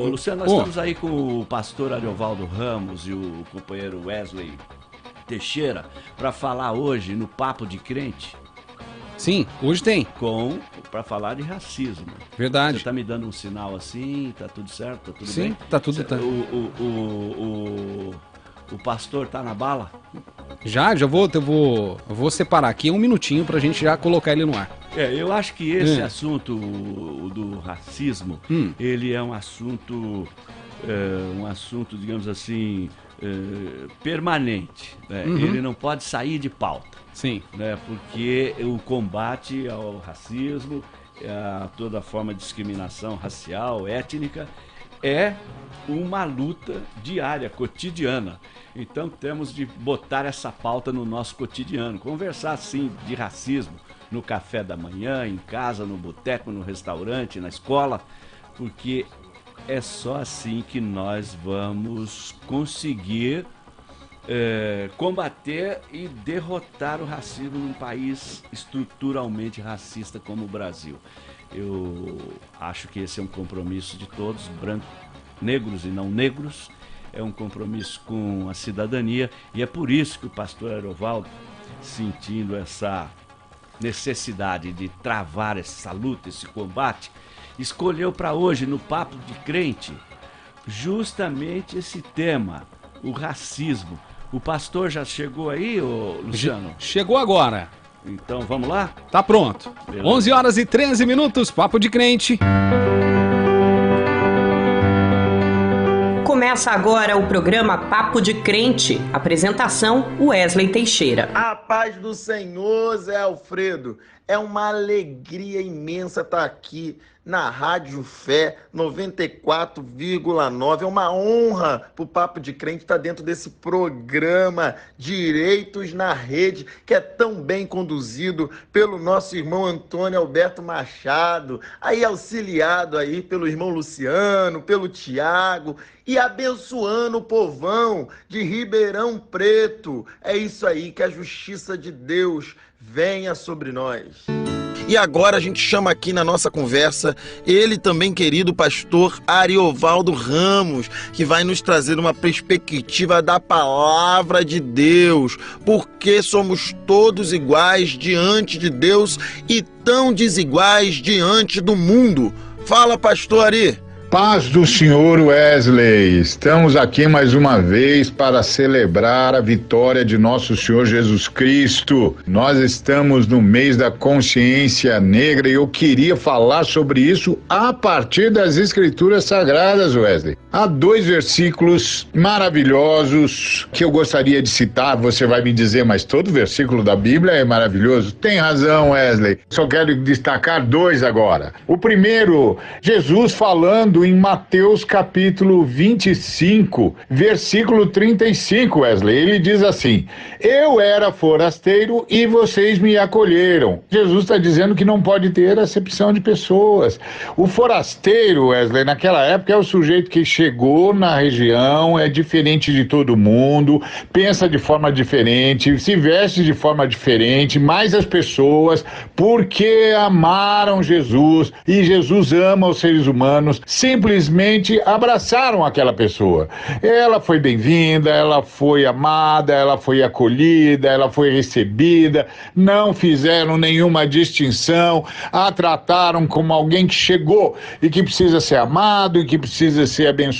Ô, Luciano, nós oh. estamos aí com o pastor Ariovaldo Ramos e o companheiro Wesley Teixeira para falar hoje no Papo de Crente. Sim, hoje tem. Com para falar de racismo. Verdade. Você tá me dando um sinal assim, tá tudo certo, tá tudo Sim, bem? tá tudo tá. O, o, o, o, o pastor tá na bala? Já, já vou, eu vou, eu vou separar aqui um minutinho pra gente já colocar ele no ar. É, eu acho que esse hum. assunto o, do racismo, hum. ele é um assunto, é, um assunto, digamos assim, é, permanente. Né? Uhum. Ele não pode sair de pauta. Sim. Né? Porque o combate ao racismo, a toda forma de discriminação racial, étnica, é uma luta diária, cotidiana. Então temos de botar essa pauta no nosso cotidiano, conversar sim de racismo no café da manhã, em casa, no boteco, no restaurante, na escola, porque é só assim que nós vamos conseguir é, combater e derrotar o racismo num país estruturalmente racista como o Brasil. Eu acho que esse é um compromisso de todos, brancos, negros e não negros, é um compromisso com a cidadania e é por isso que o pastor Aerovaldo, sentindo essa necessidade de travar essa luta, esse combate, escolheu para hoje, no Papo de Crente, justamente esse tema, o racismo. O pastor já chegou aí, Luciano? Chegou agora. Então vamos lá? Tá pronto. Beleza. 11 horas e 13 minutos, Papo de Crente. Começa agora o programa Papo de Crente. Apresentação: Wesley Teixeira. A paz do Senhor, Zé Alfredo. É uma alegria imensa estar aqui na Rádio Fé 94,9. É uma honra para o Papo de Crente estar dentro desse programa Direitos na Rede, que é tão bem conduzido pelo nosso irmão Antônio Alberto Machado, aí auxiliado aí pelo irmão Luciano, pelo Tiago e abençoando o povão de Ribeirão Preto. É isso aí, que a justiça de Deus venha sobre nós. E agora a gente chama aqui na nossa conversa ele também querido pastor Ariovaldo Ramos, que vai nos trazer uma perspectiva da palavra de Deus, porque somos todos iguais diante de Deus e tão desiguais diante do mundo. Fala, pastor Ari. Paz do Senhor Wesley, estamos aqui mais uma vez para celebrar a vitória de nosso Senhor Jesus Cristo. Nós estamos no mês da consciência negra e eu queria falar sobre isso a partir das Escrituras Sagradas, Wesley. Há dois versículos maravilhosos que eu gostaria de citar. Você vai me dizer, mas todo versículo da Bíblia é maravilhoso? Tem razão, Wesley. Só quero destacar dois agora. O primeiro, Jesus falando em Mateus capítulo 25, versículo 35, Wesley. Ele diz assim: Eu era forasteiro e vocês me acolheram. Jesus está dizendo que não pode ter acepção de pessoas. O forasteiro, Wesley, naquela época é o sujeito que chegou na região, é diferente de todo mundo, pensa de forma diferente, se veste de forma diferente, mas as pessoas, porque amaram Jesus e Jesus ama os seres humanos, simplesmente abraçaram aquela pessoa. Ela foi bem-vinda, ela foi amada, ela foi acolhida, ela foi recebida, não fizeram nenhuma distinção, a trataram como alguém que chegou e que precisa ser amado e que precisa ser abençoado,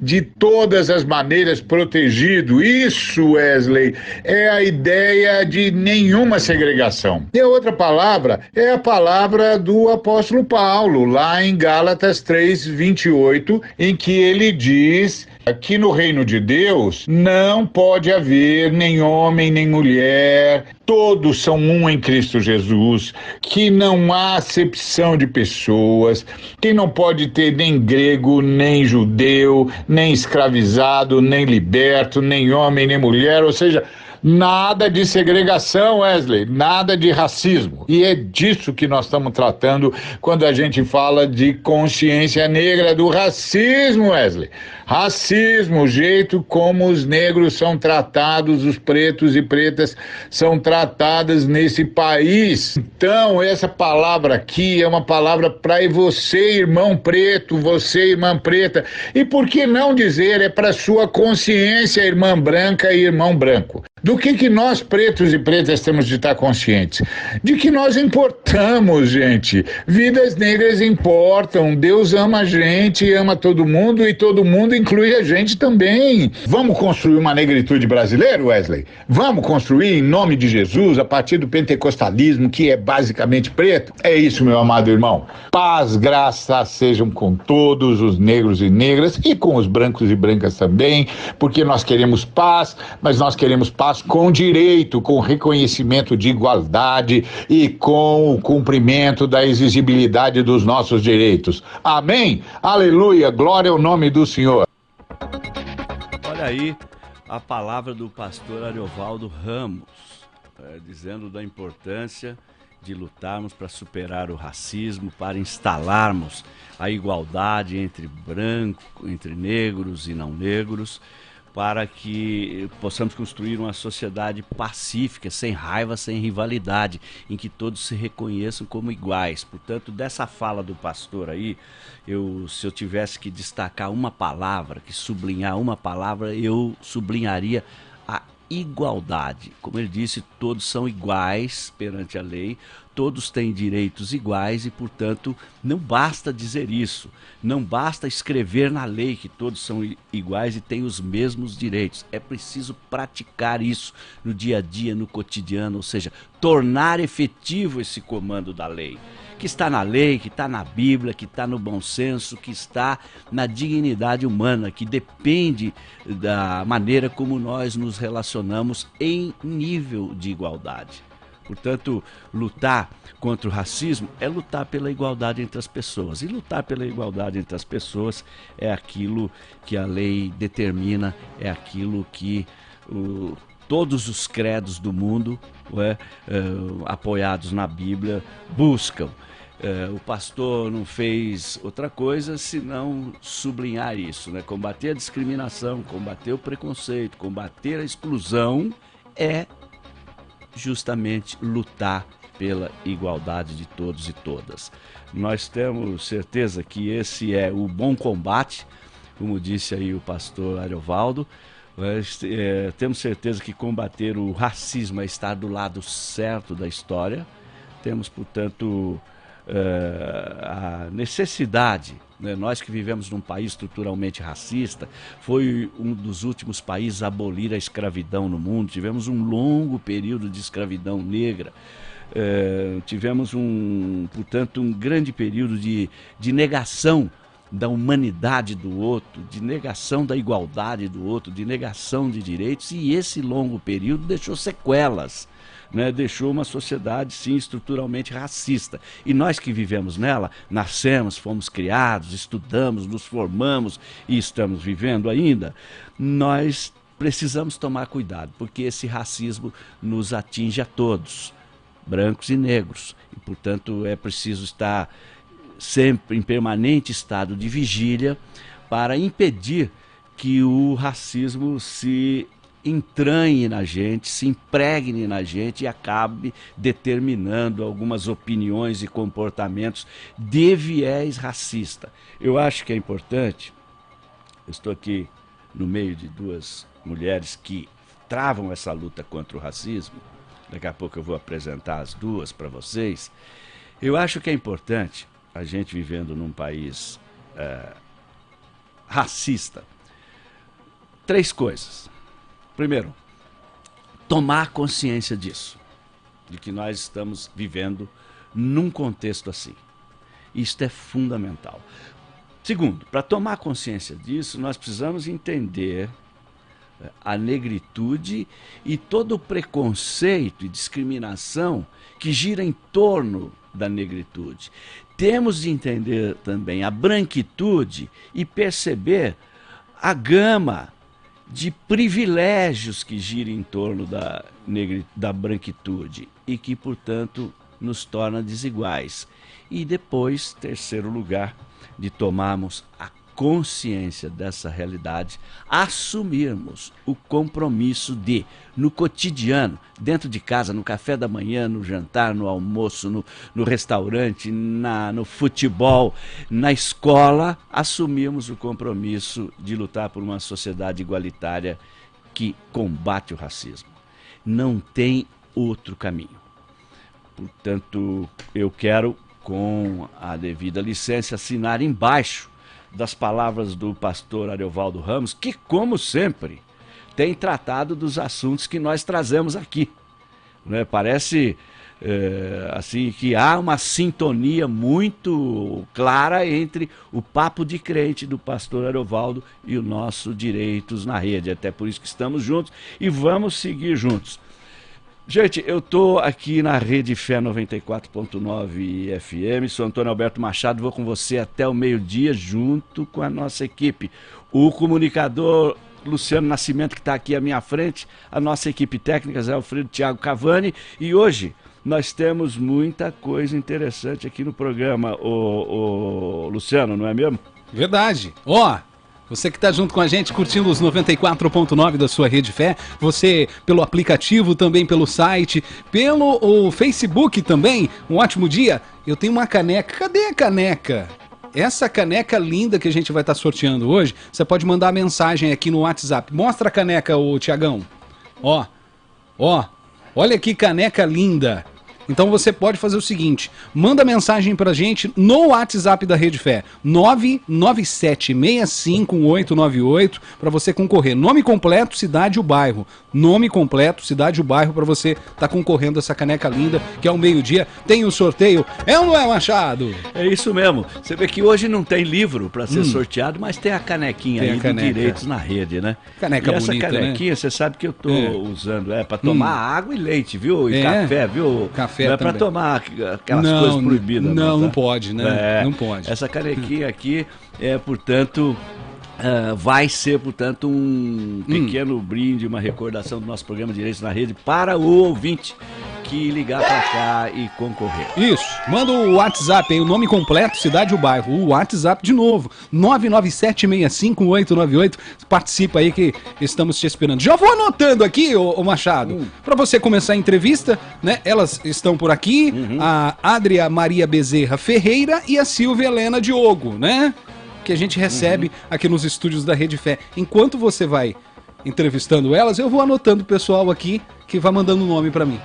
de todas as maneiras protegido. Isso, Wesley, é a ideia de nenhuma segregação. E a outra palavra é a palavra do apóstolo Paulo, lá em Gálatas 3, 28, em que ele diz Aqui no reino de Deus não pode haver nem homem nem mulher, todos são um em Cristo Jesus, que não há acepção de pessoas, que não pode ter nem grego, nem judeu, nem escravizado, nem liberto, nem homem, nem mulher, ou seja, Nada de segregação, Wesley, nada de racismo. E é disso que nós estamos tratando quando a gente fala de consciência negra do racismo, Wesley. Racismo o jeito como os negros são tratados, os pretos e pretas são tratadas nesse país. Então, essa palavra aqui é uma palavra para você, irmão preto, você, irmã preta. E por que não dizer é para sua consciência, irmã branca e irmão branco? Do que, que nós, pretos e pretas, temos de estar conscientes? De que nós importamos, gente. Vidas negras importam. Deus ama a gente, ama todo mundo e todo mundo inclui a gente também. Vamos construir uma negritude brasileira, Wesley? Vamos construir em nome de Jesus, a partir do pentecostalismo, que é basicamente preto? É isso, meu amado irmão. Paz, graça sejam com todos os negros e negras e com os brancos e brancas também, porque nós queremos paz, mas nós queremos paz com direito, com reconhecimento de igualdade e com o cumprimento da exigibilidade dos nossos direitos. Amém? Aleluia, glória ao nome do Senhor. Olha aí a palavra do pastor Ariovaldo Ramos, é, dizendo da importância de lutarmos para superar o racismo, para instalarmos a igualdade entre branco, entre negros e não negros para que possamos construir uma sociedade pacífica, sem raiva, sem rivalidade, em que todos se reconheçam como iguais. Portanto, dessa fala do pastor aí, eu, se eu tivesse que destacar uma palavra, que sublinhar uma palavra, eu sublinharia a igualdade. Como ele disse, todos são iguais perante a lei, todos têm direitos iguais e, portanto, não basta dizer isso, não basta escrever na lei que todos são iguais e têm os mesmos direitos. É preciso praticar isso no dia a dia, no cotidiano, ou seja, tornar efetivo esse comando da lei. Que está na lei, que está na Bíblia, que está no bom senso, que está na dignidade humana, que depende da maneira como nós nos relacionamos em nível de igualdade. Portanto, lutar contra o racismo é lutar pela igualdade entre as pessoas. E lutar pela igualdade entre as pessoas é aquilo que a lei determina, é aquilo que o, todos os credos do mundo, é, apoiados na Bíblia, buscam. É, o pastor não fez outra coisa senão sublinhar isso, né? Combater a discriminação, combater o preconceito, combater a exclusão é justamente lutar pela igualdade de todos e todas. Nós temos certeza que esse é o bom combate, como disse aí o pastor Ariovaldo. É, temos certeza que combater o racismo é estar do lado certo da história. Temos, portanto, a necessidade né? Nós que vivemos num país estruturalmente racista, foi um dos últimos países a abolir a escravidão no mundo. Tivemos um longo período de escravidão negra. É, tivemos um, portanto, um grande período de, de negação da humanidade do outro, de negação da igualdade do outro, de negação de direitos, e esse longo período deixou sequelas né, deixou uma sociedade, sim, estruturalmente racista. E nós que vivemos nela, nascemos, fomos criados, estudamos, nos formamos e estamos vivendo ainda, nós precisamos tomar cuidado, porque esse racismo nos atinge a todos, brancos e negros. E, portanto, é preciso estar sempre em permanente estado de vigília para impedir que o racismo se entranhe na gente, se impregne na gente e acabe determinando algumas opiniões e comportamentos de viés racista. Eu acho que é importante, estou aqui no meio de duas mulheres que travam essa luta contra o racismo, daqui a pouco eu vou apresentar as duas para vocês. Eu acho que é importante a gente vivendo num país é, racista. Três coisas. Primeiro, tomar consciência disso, de que nós estamos vivendo num contexto assim. Isto é fundamental. Segundo, para tomar consciência disso, nós precisamos entender eh, a negritude e todo o preconceito e discriminação que gira em torno da negritude. Temos de entender também a branquitude e perceber a gama de privilégios que gira em torno da, da branquitude e que, portanto, nos torna desiguais. E depois, terceiro lugar, de tomarmos a consciência dessa realidade, assumirmos o compromisso de, no cotidiano, dentro de casa, no café da manhã, no jantar, no almoço, no, no restaurante, na, no futebol, na escola, assumirmos o compromisso de lutar por uma sociedade igualitária que combate o racismo. Não tem outro caminho. Portanto, eu quero, com a devida licença, assinar embaixo das palavras do pastor Ariovaldo Ramos, que, como sempre, tem tratado dos assuntos que nós trazemos aqui. Né? Parece é, assim que há uma sintonia muito clara entre o papo de crente do pastor Ariovaldo e o nosso Direitos na Rede. Até por isso que estamos juntos e vamos seguir juntos. Gente, eu estou aqui na Rede Fé 94.9 FM, sou Antônio Alberto Machado, vou com você até o meio-dia junto com a nossa equipe. O comunicador Luciano Nascimento, que está aqui à minha frente, a nossa equipe técnica, Zé Alfredo Thiago Cavani, e hoje nós temos muita coisa interessante aqui no programa, o, o Luciano, não é mesmo? Verdade. Ó, oh, você que está junto com a gente, curtindo os 94.9 da sua Rede Fé, você pelo aplicativo, também pelo site, pelo o Facebook também, um ótimo dia. Eu tenho uma caneca, cadê a caneca? Essa caneca linda que a gente vai estar tá sorteando hoje, você pode mandar mensagem aqui no WhatsApp. Mostra a caneca, ô Tiagão. Ó, ó, olha que caneca linda. Então você pode fazer o seguinte: manda mensagem pra gente no WhatsApp da Rede Fé, 997651898, para você concorrer. Nome completo, cidade e o bairro. Nome completo, cidade e o bairro, para você estar tá concorrendo essa caneca linda, que ao meio-dia tem o sorteio. É ou não é, Machado? É isso mesmo. Você vê que hoje não tem livro para ser hum. sorteado, mas tem a canequinha tem aí a caneca. de Direitos na Rede, né? Caneca e essa bonita, né? canequinha, né? você sabe que eu tô é. usando, é para tomar hum. água e leite, viu? E é. café, viu? Café café Não é para tomar aquelas não, coisas proibidas. Não, não, tá? não pode, né? É, não pode. Essa canequinha aqui é, portanto, Uh, vai ser, portanto, um hum. pequeno hum. brinde, uma recordação do nosso programa Direitos na Rede para o ouvinte que ligar para cá e concorrer. Isso. Manda o WhatsApp aí, o nome completo, cidade e o bairro. O WhatsApp de novo, 997658898. Participa aí que estamos te esperando. Já vou anotando aqui, ô, ô Machado, hum. para você começar a entrevista, né? Elas estão por aqui, uhum. a Adria Maria Bezerra Ferreira e a Silvia Helena Diogo, né? Que a gente recebe uhum. aqui nos estúdios da Rede Fé. Enquanto você vai entrevistando elas, eu vou anotando o pessoal aqui que vai mandando o nome para mim.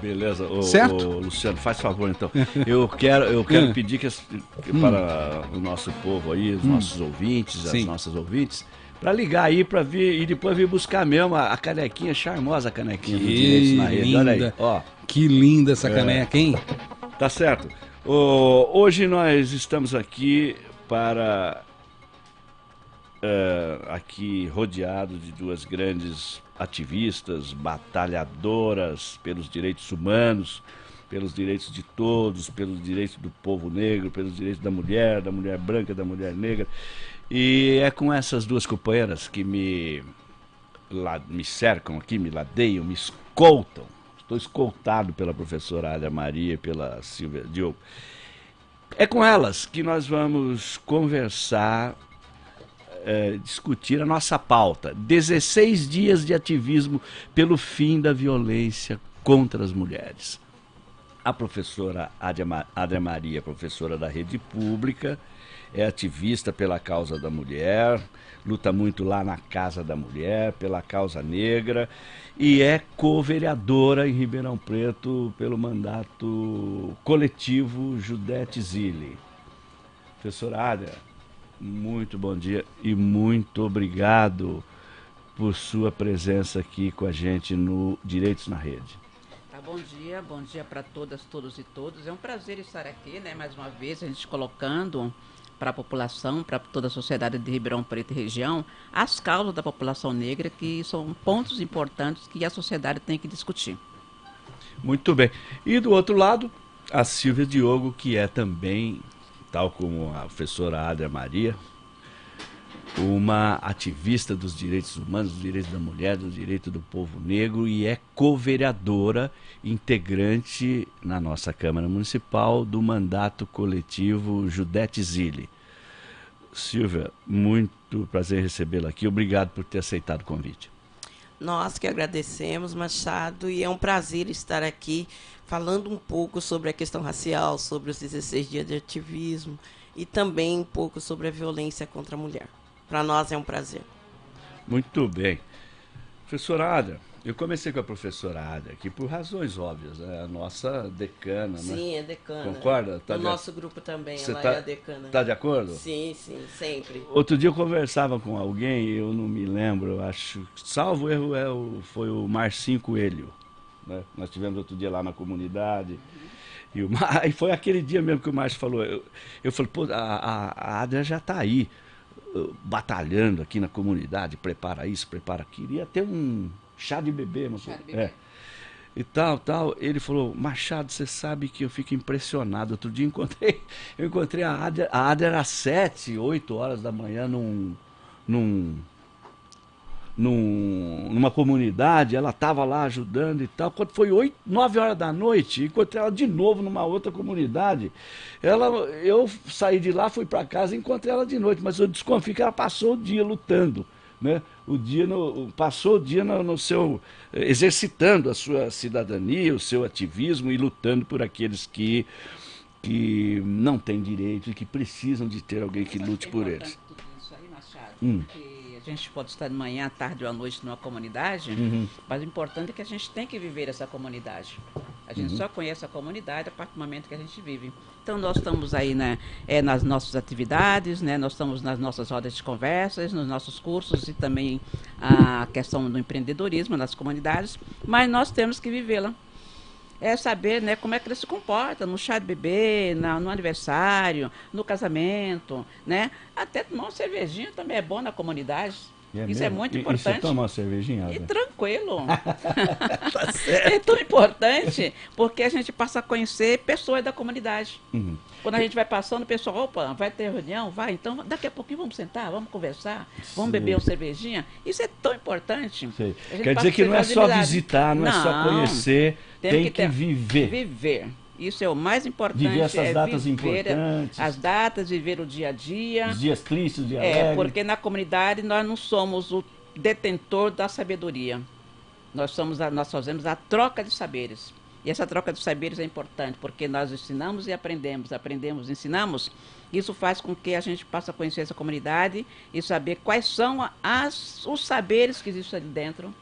Beleza, certo? Luciano, faz favor então. Eu quero, eu quero hum. pedir que, que hum. para o nosso povo aí, os hum. nossos ouvintes, Sim. as nossas ouvintes, para ligar aí para vir e depois vir buscar mesmo a, a canequinha charmosa, a canequinha que do Direitos na Rede. Olha aí, ó. Que linda essa é. caneca, hein? Tá certo. Hoje nós estamos aqui para uh, aqui rodeado de duas grandes ativistas, batalhadoras pelos direitos humanos, pelos direitos de todos, pelos direitos do povo negro, pelos direitos da mulher, da mulher branca, da mulher negra. E é com essas duas companheiras que me, lá, me cercam aqui, me ladeiam, me escoltam. Estou escoltado pela professora Alia Maria e pela Silvia Diogo. É com elas que nós vamos conversar, é, discutir a nossa pauta. 16 dias de ativismo pelo fim da violência contra as mulheres. A professora Adria Maria, professora da rede pública, é ativista pela causa da mulher, luta muito lá na Casa da Mulher, pela causa negra, e é co-vereadora em Ribeirão Preto pelo mandato coletivo Judete Zilli. Professora Ádia, muito bom dia e muito obrigado por sua presença aqui com a gente no Direitos na Rede. Tá, bom dia, bom dia para todas, todos e todos. É um prazer estar aqui, né, mais uma vez, a gente colocando para a população, para toda a sociedade de Ribeirão Preto e região, as causas da população negra, que são pontos importantes que a sociedade tem que discutir. Muito bem. E do outro lado, a Silvia Diogo, que é também, tal como a professora Adria Maria, uma ativista dos direitos humanos, dos direitos da mulher, dos direitos do povo negro e é co-vereadora, integrante na nossa Câmara Municipal do mandato coletivo Judete Zilli. Silvia, muito prazer recebê-la aqui. Obrigado por ter aceitado o convite. Nós que agradecemos, Machado, e é um prazer estar aqui falando um pouco sobre a questão racial, sobre os 16 dias de ativismo e também um pouco sobre a violência contra a mulher. Para nós é um prazer. Muito bem. Professora Ada, eu comecei com a professora Ada aqui por razões óbvias, né? A nossa decana, né? Sim, é decana. Concorda? Tá o de... nosso grupo também, Você ela tá, é a decana. Tá de acordo? Sim, sim, sempre. Outro dia eu conversava com alguém, eu não me lembro, eu acho, salvo erro, é o, foi o Marcinho Coelho. Né? Nós tivemos outro dia lá na comunidade. Uhum. E, o, e foi aquele dia mesmo que o Márcio falou. Eu, eu falei, pô, a, a, a Adria já está aí, uh, batalhando aqui na comunidade, prepara isso, prepara aquilo. Ia ter um chá de bebê, não Chá de bebê. É. E tal, tal. Ele falou, Machado, você sabe que eu fico impressionado. Outro dia encontrei, eu encontrei a Adria, a Adria era sete, oito horas da manhã num. num num, numa comunidade, ela estava lá ajudando e tal. Quando foi 8, 9 horas da noite, encontrei ela de novo numa outra comunidade. Ela, eu saí de lá, fui para casa e encontrei ela de noite, mas eu desconfio que ela passou o dia lutando. Né? O dia no, passou o dia no, no seu exercitando a sua cidadania, o seu ativismo e lutando por aqueles que que não têm direito e que precisam de ter alguém que lute por eles. Isso aí, Machado, Hum. porque a gente pode estar de manhã, à tarde ou à noite numa comunidade, Uhum. mas o importante é que a gente tem que viver essa comunidade. A gente só conhece a comunidade a partir do momento que a gente vive. Então nós estamos aí né, é, nas nossas atividades, né, nós estamos nas nossas rodas de conversas, nos nossos cursos e também a questão do empreendedorismo nas comunidades, mas nós temos que vivê-la é saber né, como é que ele se comporta no chá de bebê, na- no aniversário, no casamento, né? Até tomar uma cervejinha também é bom na comunidade. Isso é mesmo? muito E- E importante. você toma uma cervejinha? E tranquilo. Tá. É tão importante porque a gente passa a conhecer pessoas da comunidade. Uhum. Quando a gente vai passando, o pessoal, opa, vai ter reunião? Vai, então daqui a pouquinho vamos sentar, vamos conversar, vamos Sim. beber uma cervejinha. Isso é tão importante. Quer dizer que ter não é só visitar, não, é só Não. conhecer, tem, Tem que, que viver. Viver. Isso é o mais importante. Viver essas é datas viver importantes. As datas, viver o dia a dia. Os dias tristes, os dias É, porque na comunidade nós não somos o detentor da sabedoria. Nós, somos a, nós fazemos a troca de saberes. E essa troca de saberes é importante, porque nós ensinamos e aprendemos, aprendemos e ensinamos. Isso faz com que a gente possa conhecer essa comunidade e saber quais são as, os saberes que existem ali dentro.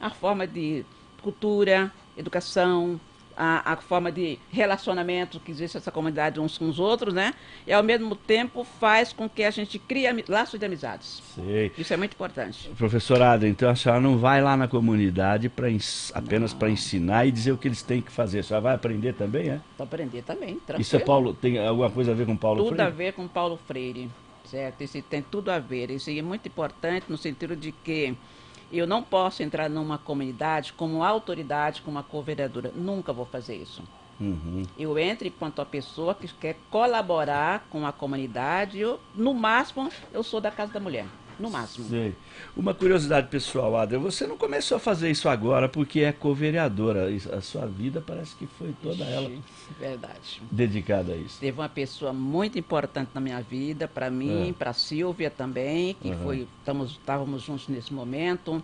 A forma de cultura, educação, a, a forma de relacionamento que existe nessa comunidade uns com os outros, né? E ao mesmo tempo faz com que a gente crie laços de amizades. Sei. Isso é muito importante. Professora Ada, então a senhora não vai lá na comunidade pra ens- apenas para ensinar e dizer o que eles têm que fazer. A senhora vai aprender também, é? Para aprender também, tranquilo. Isso é Paulo, tem alguma coisa a ver com Paulo Tudo Freire? a ver com Paulo Freire, certo? Isso tem tudo a ver. Isso é muito importante no sentido de que eu não posso entrar numa comunidade como autoridade, como uma co-vereadora. Nunca vou fazer isso. Uhum. Eu entro enquanto a pessoa que quer colaborar com a comunidade. Eu, no máximo, eu sou da Casa da Mulher. No máximo. Sei. Uma curiosidade pessoal, Ada, você não começou a fazer isso agora porque é co-vereadora. A sua vida parece que foi toda ela Verdade. dedicada a isso. Teve uma pessoa muito importante na minha vida, para mim, É. para Silvia também, que Aham. foi, estávamos juntos nesse momento.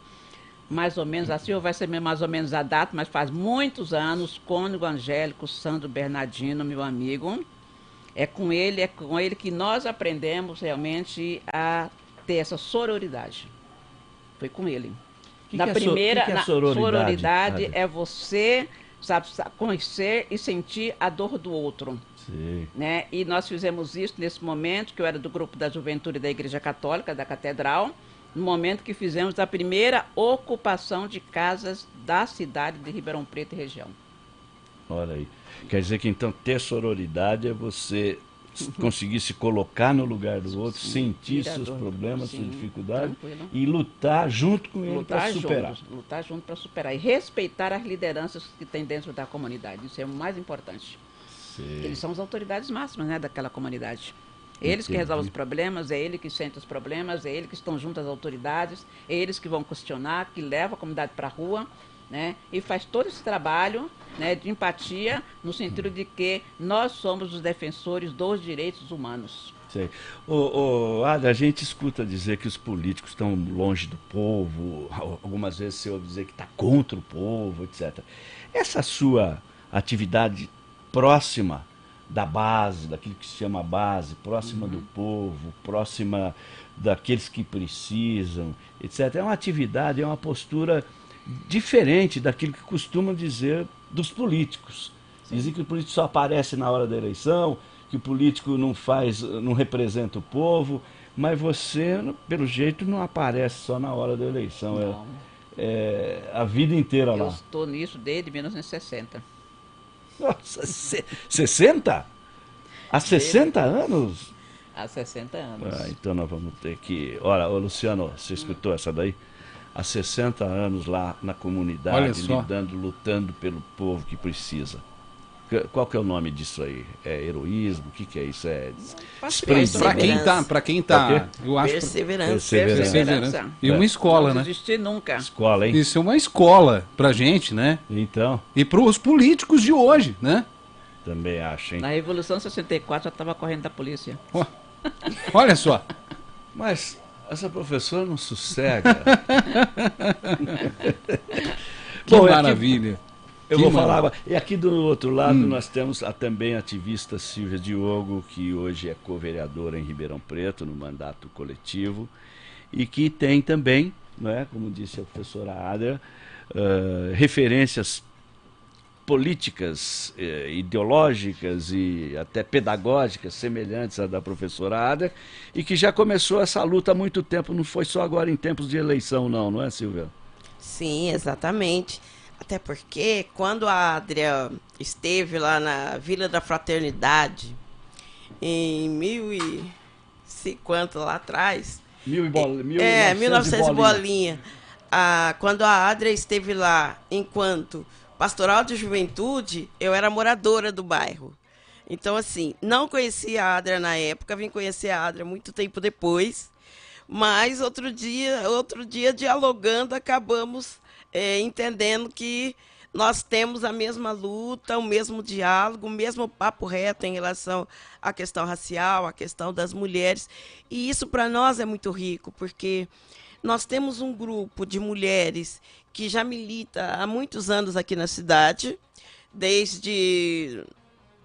Mais ou menos, a Silvia vai ser mais ou menos a data, mas faz muitos anos, cônego Angélico Sandro Bernardino, meu amigo. É com ele, é com ele que nós aprendemos realmente a ter essa sororidade. Foi com ele. Que na que é so- primeira, que que é na sororidade, sororidade Ada? é você sabe, sa- conhecer e sentir a dor do outro Sei. né? E nós fizemos isso nesse momento, que eu era do grupo da juventude da Igreja Católica, da Catedral, no momento que fizemos a primeira ocupação de casas da cidade de Ribeirão Preto e região. Olha aí. Quer dizer que então ter sororidade é você conseguir se colocar no lugar do outro, sentir seus problemas, Sim, suas dificuldades tranquilo. e lutar junto com ele para superar. juntos, lutar junto para superar e respeitar as lideranças que tem dentro da comunidade. Isso é o mais importante. Sei. Eles são as autoridades máximas né, daquela comunidade. Eles que Entendi. resolvem os problemas, é ele que sente os problemas, é ele que estão junto às autoridades, é eles que vão questionar, que levam a comunidade para a rua, né? E faz todo esse trabalho né, de empatia, no sentido de que nós somos os defensores dos direitos humanos. Sei. Ô, ô, Ada, a gente escuta dizer que os políticos estão longe do povo, algumas vezes você ouve dizer que está contra o povo, etc. Essa sua atividade próxima da base, daquilo que se chama base, próxima uhum. do povo, próxima daqueles que precisam, etc. É uma atividade, é uma postura diferente daquilo que costumam dizer dos políticos. Dizem que o político só aparece na hora da eleição, que o político não faz, não representa o povo, mas você, pelo jeito, não aparece só na hora da eleição. É, é, a vida inteira Eu lá. Eu estou nisso desde 1960. Nossa, 60? Há 60 anos? Há 60 anos. Ah, então nós vamos ter que. Olha, ô Luciano, você escutou essa daí? Há 60 anos lá na comunidade, lidando, lutando pelo povo que precisa. Qual que é o nome disso aí? É heroísmo? O que, que é isso? É para quem tá, para quem tá, eu acho perseverança. Perseverança. perseverança. E uma escola, não né? Não nunca. Escola, hein? Isso é uma escola pra gente, né? Então. E para os políticos de hoje, né? Também acho, hein? Na Revolução 64 já estava correndo da polícia. Oh. Olha só. Mas essa professora não sossega. que Bom, maravilha. Aqui, eu que vou maravilha. falar. E aqui do outro lado hum. nós temos a também ativista Silvia Diogo, que hoje é co-vereadora em Ribeirão Preto, no mandato coletivo, e que tem também, não é, como disse a professora Adria, uh, referências políticas, eh, ideológicas e até pedagógicas semelhantes à da professora Ada, e que já começou essa luta há muito tempo, não foi só agora em tempos de eleição, não, não é, Silvia? Sim, exatamente. Até porque quando a Adria esteve lá na Vila da Fraternidade, em mil e cinquenta lá atrás. Mil e bola, mil é, 1900 bolinha. bolinha. Ah, quando a Adria esteve lá enquanto pastoral de juventude, eu era moradora do bairro. Então, assim, não conhecia a Adria na época, vim conhecer a Adria muito tempo depois. Mas outro dia, outro dia dialogando, acabamos é, entendendo que nós temos a mesma luta, o mesmo diálogo, o mesmo papo reto em relação à questão racial, à questão das mulheres. E isso para nós é muito rico, porque nós temos um grupo de mulheres que já milita há muitos anos aqui na cidade, desde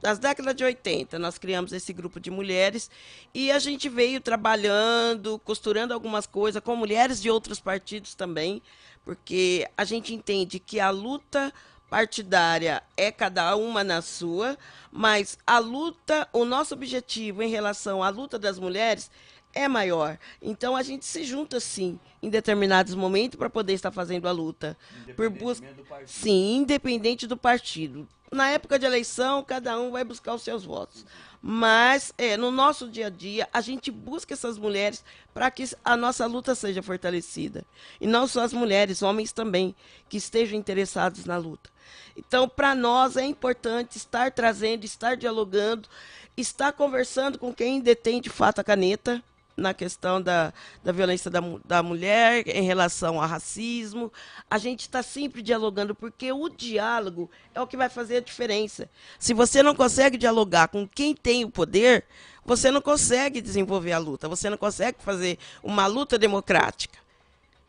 das décadas de 80, nós criamos esse grupo de mulheres e a gente veio trabalhando, costurando algumas coisas com mulheres de outros partidos também, porque a gente entende que a luta partidária é cada uma na sua, mas a luta, o nosso objetivo em relação à luta das mulheres é maior. Então a gente se junta sim em determinados momentos para poder estar fazendo a luta. Por busca... Sim, independente do partido. Na época de eleição, cada um vai buscar os seus votos. Mas é, no nosso dia a dia, a gente busca essas mulheres para que a nossa luta seja fortalecida. E não só as mulheres, homens também, que estejam interessados na luta. Então, para nós é importante estar trazendo, estar dialogando, estar conversando com quem detém de fato a caneta, na questão da, da violência da, da mulher, em relação ao racismo. A gente está sempre dialogando, porque o diálogo é o que vai fazer a diferença. Se você não consegue dialogar com quem tem o poder, você não consegue desenvolver a luta, você não consegue fazer uma luta democrática.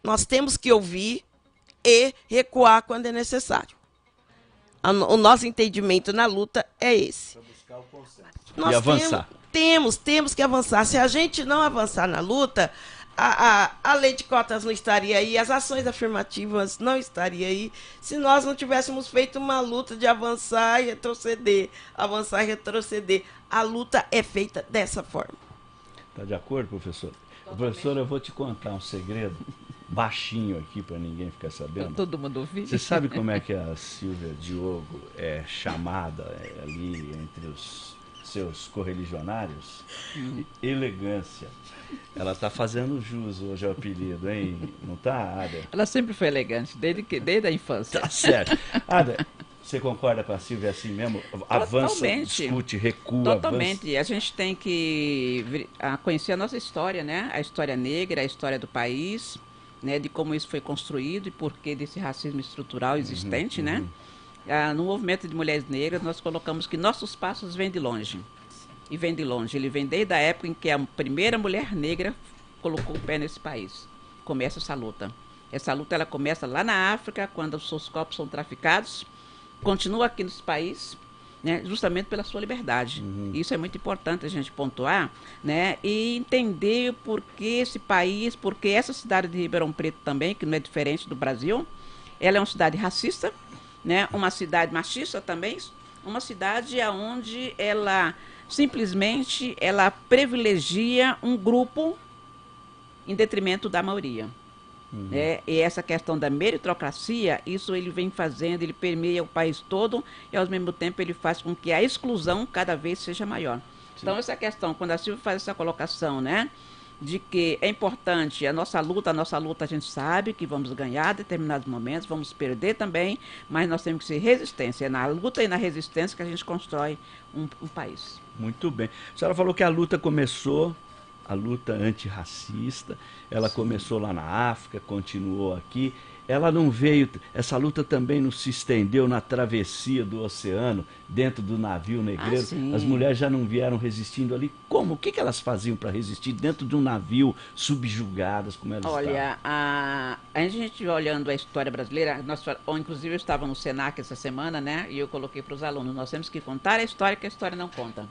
Nós temos que ouvir e recuar quando é necessário. O nosso entendimento na luta é esse. Nós e avançar. Temos, temos, temos que avançar. Se a gente não avançar na luta, a, a, a lei de cotas não estaria aí, as ações afirmativas não estariam aí, se nós não tivéssemos feito uma luta de avançar e retroceder, avançar e retroceder. A luta é feita dessa forma. Está de acordo, professor? Professor, eu vou te contar um segredo baixinho aqui para ninguém ficar sabendo. Todo mundo ouvir. Você sabe como é que a Silvia Diogo é chamada é, ali entre os seus correligionários, hum. elegância. Ela está fazendo jus hoje ao apelido, hein? Não tá, Ada? Ela sempre foi elegante, desde, que, desde a infância. Tá certo. Ada, você concorda com a Silvia assim mesmo? Avança, Totalmente. discute, recua, Totalmente. Avança. A gente tem que conhecer a nossa história, né? A história negra, a história do país, né? De como isso foi construído e por que desse racismo estrutural existente, uhum, né? Uhum. Ah, no movimento de mulheres negras, nós colocamos que nossos passos vêm de longe. e vem de longe. Ele vem desde a época em que a primeira mulher negra colocou o pé nesse país. Começa essa luta. Essa luta ela começa lá na África, quando os seus corpos são traficados, continua aqui nesse país, né, justamente pela sua liberdade. Uhum. Isso é muito importante a gente pontuar, né, e entender por que esse país, porque essa cidade de Ribeirão Preto também, que não é diferente do Brasil, ela é uma cidade racista, né, uma cidade machista também, uma cidade onde ela simplesmente ela privilegia um grupo em detrimento da maioria. Uhum. Né? E essa questão da meritocracia, isso ele vem fazendo, ele permeia o país todo e ao mesmo tempo ele faz com que a exclusão cada vez seja maior. Sim. Então essa questão, quando a Silvia faz essa colocação, né? de que é importante a nossa luta, a nossa luta a gente sabe que vamos ganhar determinados momentos, vamos perder também, mas nós temos que ser resistência. É na luta e na resistência que a gente constrói um, um país. Muito bem. A senhora falou que a luta começou a luta antirracista. Ela Sim. começou lá na África, continuou aqui. Ela não veio, essa luta também não se estendeu na travessia do oceano, dentro do navio negreiro. Ah, As mulheres já não vieram resistindo ali. Como? O que, que elas faziam para resistir dentro de um navio, subjugadas, como elas Olha, a, a gente olhando a história brasileira, nós, ou, inclusive eu estava no Senac essa semana, né? E eu coloquei para os alunos, nós temos que contar a história que a história não conta.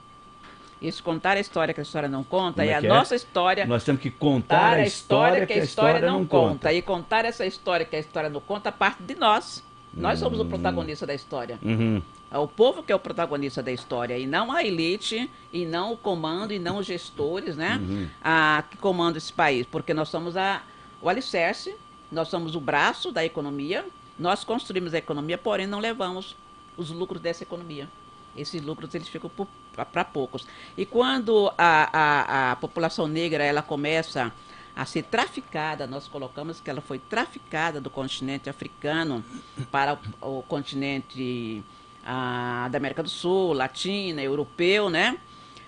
Isso, contar a história que a história não conta, é, é a é? nossa história. Nós temos que contar a história que a história, história não, conta. conta. E contar essa história que a história não conta parte de nós. Nós somos o hum. protagonista da história. Uhum. É o povo que é o protagonista da história, e não a elite, e não o comando, e não os gestores, né? Uhum. A, que comandam esse país. Porque nós somos a, o alicerce, nós somos o braço da economia, nós construímos a economia, porém não levamos os lucros dessa economia. Esses lucros eles ficam para poucos. E quando a, a, a população negra ela começa a ser traficada, nós colocamos que ela foi traficada do continente africano para o, o continente a, da América do Sul, latina, europeu, né?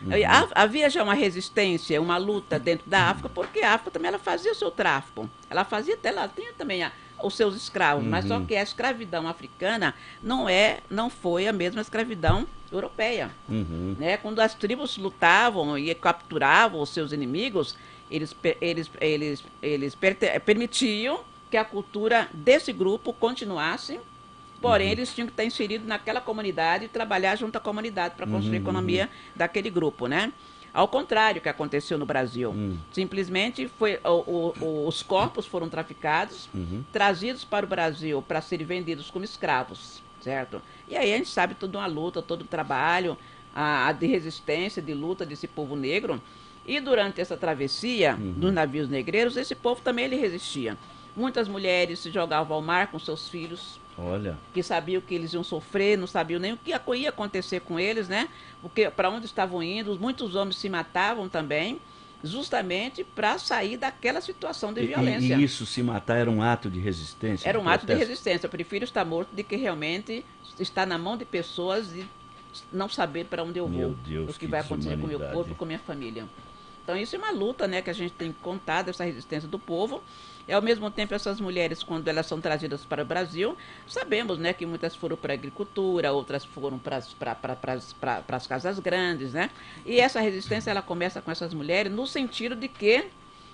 Uhum. Havia já uma resistência, uma luta dentro da África, porque a África também ela fazia o seu tráfico. Ela fazia, ela tinha também a, os seus escravos, uhum. mas só uhum. que a escravidão africana não é, não foi a mesma escravidão europeia. Uhum. Né? Quando as tribos lutavam e capturavam os seus inimigos, eles, eles, eles, eles permitiam que a cultura desse grupo continuasse, porém uhum. eles tinham que estar inseridos naquela comunidade e trabalhar junto à comunidade para construir a uhum. economia daquele grupo, né? Ao contrário que aconteceu no Brasil. Hum. Simplesmente foi, o, o, os corpos foram traficados, uhum. trazidos para o Brasil para serem vendidos como escravos, certo? E aí a gente sabe toda uma luta, todo o trabalho, a, a de resistência, de luta desse povo negro. E durante essa travessia uhum. dos navios negreiros, esse povo também ele resistia. Muitas mulheres se jogavam ao mar com seus filhos, Olha. Que sabiam que eles iam sofrer, não sabiam nem o que ia acontecer com eles, né? Porque para onde estavam indo, muitos homens se matavam também, justamente para sair daquela situação de e, violência. E isso, se matar, era um ato de resistência? Era um ato de resistência. Eu prefiro estar morto do que realmente estar na mão de pessoas e não saber para onde eu vou, meu Deus, o que, que vai acontecer com o meu corpo e com a minha família. Então isso é uma luta, né, que a gente tem que contar dessa resistência do povo e ao mesmo tempo essas mulheres, quando elas são trazidas para o Brasil, sabemos né, que muitas foram para a agricultura, outras foram para as casas grandes, né? E essa resistência ela começa com essas mulheres no sentido de que,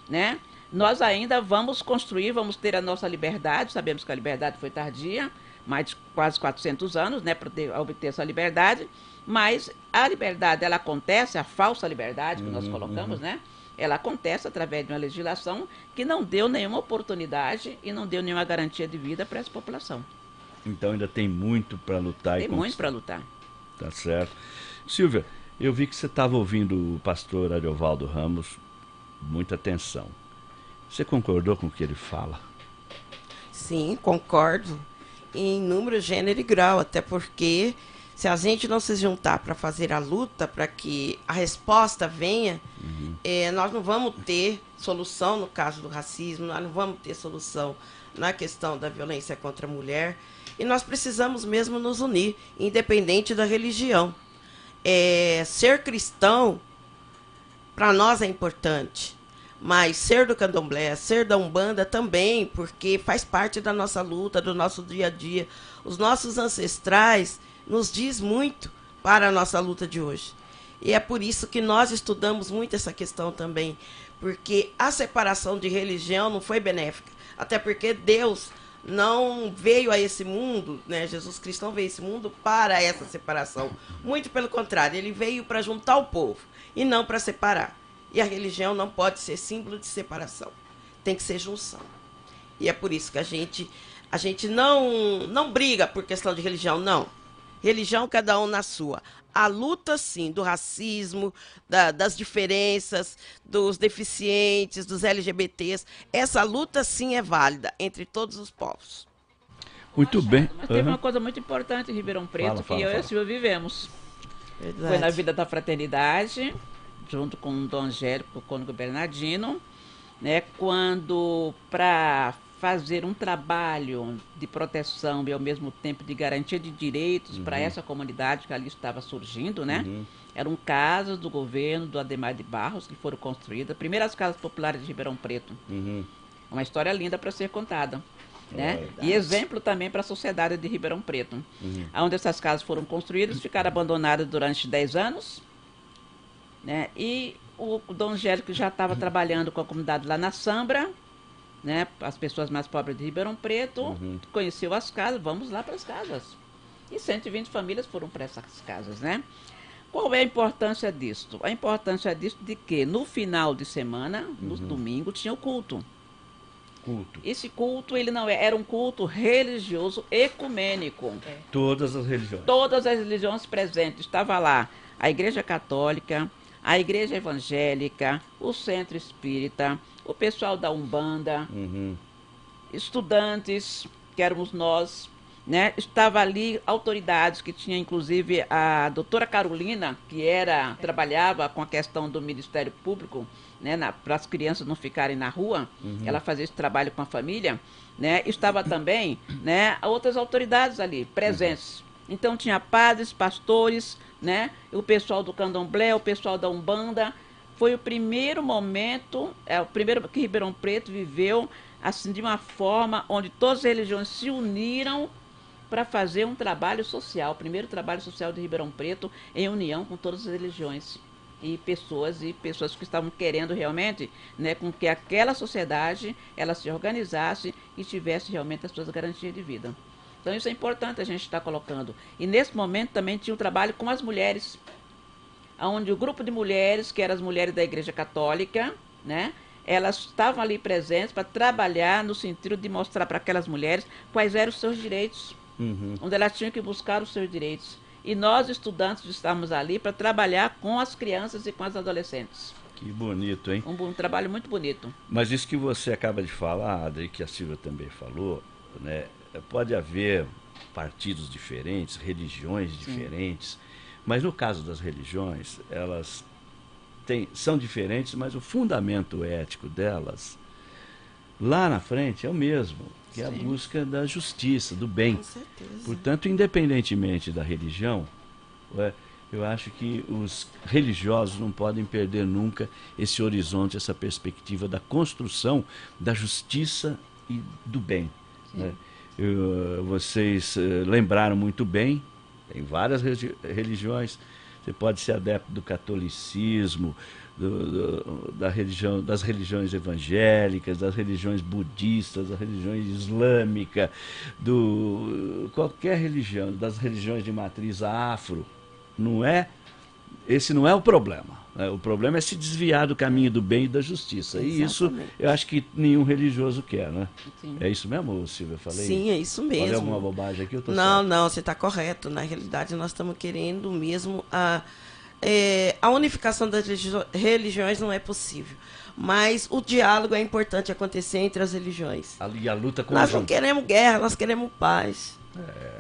né? Nós ainda vamos construir, vamos ter a nossa liberdade, sabemos que a liberdade foi tardia, mais de quase 400 anos, né, para obter essa liberdade, mas a liberdade, ela acontece, a falsa liberdade que uhum, nós colocamos, uhum. né? Ela acontece através de uma legislação que não deu nenhuma oportunidade e não deu nenhuma garantia de vida para essa população. Então ainda tem muito para lutar tem e Tem muito para lutar. Tá certo. Silvia, eu vi que você estava ouvindo o pastor Ariovaldo Ramos, muita atenção. Você concordou com o que ele fala? Sim, concordo. Em número, gênero e grau, até porque se a gente não se juntar para fazer a luta, para que a resposta venha, uhum. é, nós não vamos ter solução no caso do racismo, nós não vamos ter solução na questão da violência contra a mulher. E nós precisamos mesmo nos unir, independente da religião. É, ser cristão, para nós é importante. Mas ser do candomblé, ser da Umbanda também, porque faz parte da nossa luta, do nosso dia a dia. Os nossos ancestrais nos diz muito para a nossa luta de hoje. E é por isso que nós estudamos muito essa questão também, porque a separação de religião não foi benéfica, até porque Deus não veio a esse mundo, né? Jesus Cristo não veio a esse mundo para essa separação. Muito pelo contrário, ele veio para juntar o povo e não para separar. E a religião não pode ser símbolo de separação. Tem que ser junção. E é por isso que a gente a gente não não briga por questão de religião, não. Religião cada um na sua. A luta, sim, do racismo, da, das diferenças, dos deficientes, dos LGBTs, essa luta, sim, é válida entre todos os povos. Muito bem. Mas teve uma coisa muito importante em Ribeirão Preto Fala, que fala, eu e a Silvia vivemos. Verdade. Foi na vida da fraternidade, junto com o Dom Angélico, o Cônigo Bernardino, né, quando para fazer um trabalho de proteção e ao mesmo tempo de garantia de direitos para essa comunidade que ali estava surgindo, né? Eram casas do governo do Ademar de Barros que foram construídas, primeiras casas populares de Ribeirão Preto. Uhum. Uma história linda para ser contada. Né? E exemplo também para a sociedade de Ribeirão Preto. Onde essas casas foram construídas, ficaram abandonadas durante 10 anos. Né? E o Dom Angélico já estava trabalhando com a comunidade lá na Sambra, né? as pessoas mais pobres de Ribeirão Preto. Conheceu as casas, vamos lá para as casas. E 120 famílias foram para essas casas. Né? Qual é a importância disso? A importância disso de que no final de semana, no domingo, tinha o culto. Culto. Esse culto, ele não é, era um culto religioso ecumênico. Todas as religiões. Todas as religiões presentes. Estava lá a Igreja Católica, a Igreja Evangélica, o Centro Espírita, o pessoal da Umbanda, Uhum. estudantes, que éramos nós, né? Estava ali autoridades que tinha inclusive a doutora Carolina, que era trabalhava com a questão do Ministério Público, né, para as crianças não ficarem na rua, ela fazia esse trabalho com a família, né? Estava também, né, outras autoridades ali presentes. Então tinha padres, pastores, né? O pessoal do Candomblé, o pessoal da Umbanda. Foi o primeiro momento, é o primeiro que Ribeirão Preto viveu assim de uma forma onde todas as religiões se uniram para fazer um trabalho social, o primeiro trabalho social de Ribeirão Preto em união com todas as religiões e pessoas e pessoas que estavam querendo realmente, né, com que aquela sociedade ela se organizasse e tivesse realmente as suas garantias de vida. Então isso é importante a gente estar colocando. E nesse momento também tinha um trabalho com as mulheres, onde o grupo de mulheres, que eram as mulheres da Igreja Católica, né, elas estavam ali presentes para trabalhar no sentido de mostrar para aquelas mulheres quais eram os seus direitos, Uhum. onde elas tinham que buscar os seus direitos. E nós, estudantes, estávamos ali para trabalhar com as crianças e com as adolescentes. Que bonito, hein? Um, um trabalho muito bonito. Mas isso que você acaba de falar, Adri, que a Silvia também falou, né? Pode haver partidos diferentes, religiões diferentes, mas no caso das religiões, elas têm, são diferentes, mas o fundamento ético delas, lá na frente, é o mesmo, que é a Sim. busca da justiça, do bem. Com certeza. Portanto, independentemente da religião, eu acho que os religiosos não podem perder nunca esse horizonte, essa perspectiva da construção da justiça e do bem. né? Eu, vocês eh, lembraram muito bem, tem várias religiões, você pode ser adepto do catolicismo, do- do- da religião, das religiões evangélicas, das religiões budistas, das religiões islâmica, do qualquer religião, das religiões de matriz afro, não é? Esse não é o problema. né? O problema é se desviar do caminho do bem e da justiça. E isso Exatamente. eu acho que nenhum religioso quer, né? Sim. É isso mesmo, Silvia? Eu Falei? Sim, é isso Falei mesmo. alguma bobagem aqui? Eu tô Não, certo. não, você está correto. Na realidade, nós estamos querendo mesmo a, é, a unificação das religi- religiões não é possível. Mas o diálogo é importante acontecer entre as religiões. Ali a luta Nós não conjunta. queremos guerra, nós queremos paz. É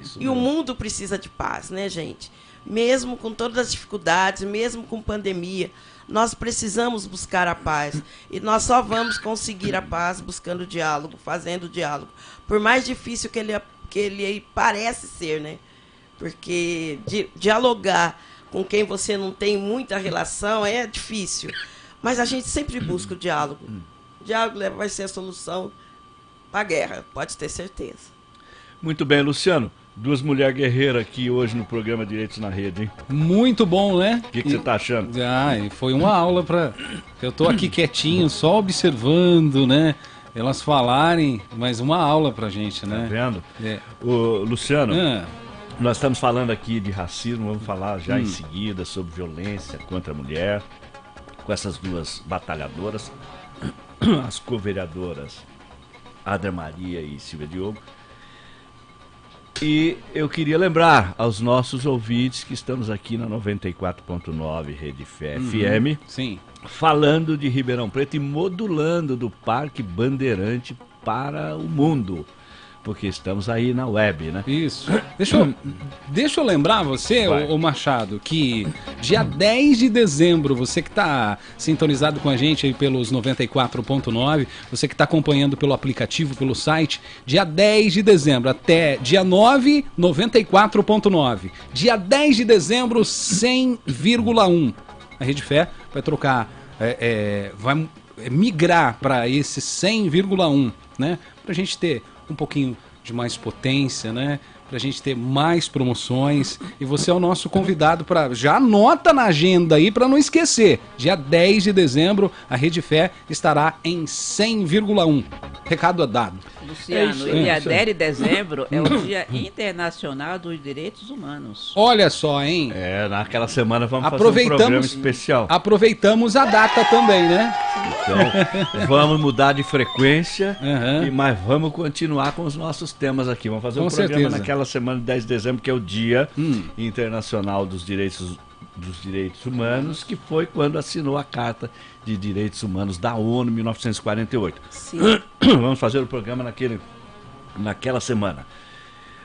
isso E o mesmo. mundo precisa de paz, né, gente? Mesmo com todas as dificuldades, mesmo com pandemia, nós precisamos buscar a paz. E nós só vamos conseguir a paz buscando diálogo, fazendo diálogo. Por mais difícil que ele, que ele parece ser, né? Porque di- dialogar com quem você não tem muita relação é difícil. Mas a gente sempre busca o diálogo. O diálogo vai ser a solução para a guerra, pode ter certeza. Muito bem, Luciano. Duas mulheres guerreiras aqui hoje no programa Direitos na Rede, hein? Muito bom, né? O que, você tá achando? Ah, foi uma aula para Eu tô aqui quietinho, só observando, né? Elas falarem, mas uma aula pra gente, Tá né? vendo? É. Ô, Luciano, Ah, nós estamos falando aqui de racismo, vamos falar já Hum. em seguida sobre violência contra a mulher, com essas duas batalhadoras, as co-vereadoras Adra Maria e Silvia Diogo. E eu queria lembrar aos nossos ouvintes que estamos aqui na 94.9 Rede Fé Uhum. FM, sim. falando de Ribeirão Preto e modulando do Parque Bandeirante para o mundo. Porque estamos aí na web, né? Isso. Deixa eu, deixa eu lembrar você, ô Machado, que dia 10 de dezembro, você que está sintonizado com a gente aí pelos 94.9, você que está acompanhando pelo aplicativo, pelo site, dia 10 de dezembro até dia 9, 94.9. Dia 10 de dezembro, 100,1. A Rede Fé vai trocar, é, é, vai migrar para esse 100,1, né? Pra gente ter um pouquinho de mais potência, né? Pra gente ter mais promoções. E você é o nosso convidado para já anota na agenda aí para não esquecer. Dia 10 de dezembro, a Rede Fé estará em 100,1. Recado dado. Luciano, e aí. 10 de dezembro é o Dia Internacional dos Direitos Humanos. Olha só, hein? É, naquela semana vamos fazer um programa especial. Aproveitamos a data também, né? Então, vamos mudar de frequência, e, mas vamos continuar com os nossos temas aqui. Vamos fazer um Com programa certeza. naquela semana de 10 de dezembro, que é o Dia Hum. Internacional dos Direitos, dos Direitos Humanos, que foi quando assinou a Carta de Direitos Humanos da ONU em 1948. Sim. Vamos fazer o programa naquele, naquela semana.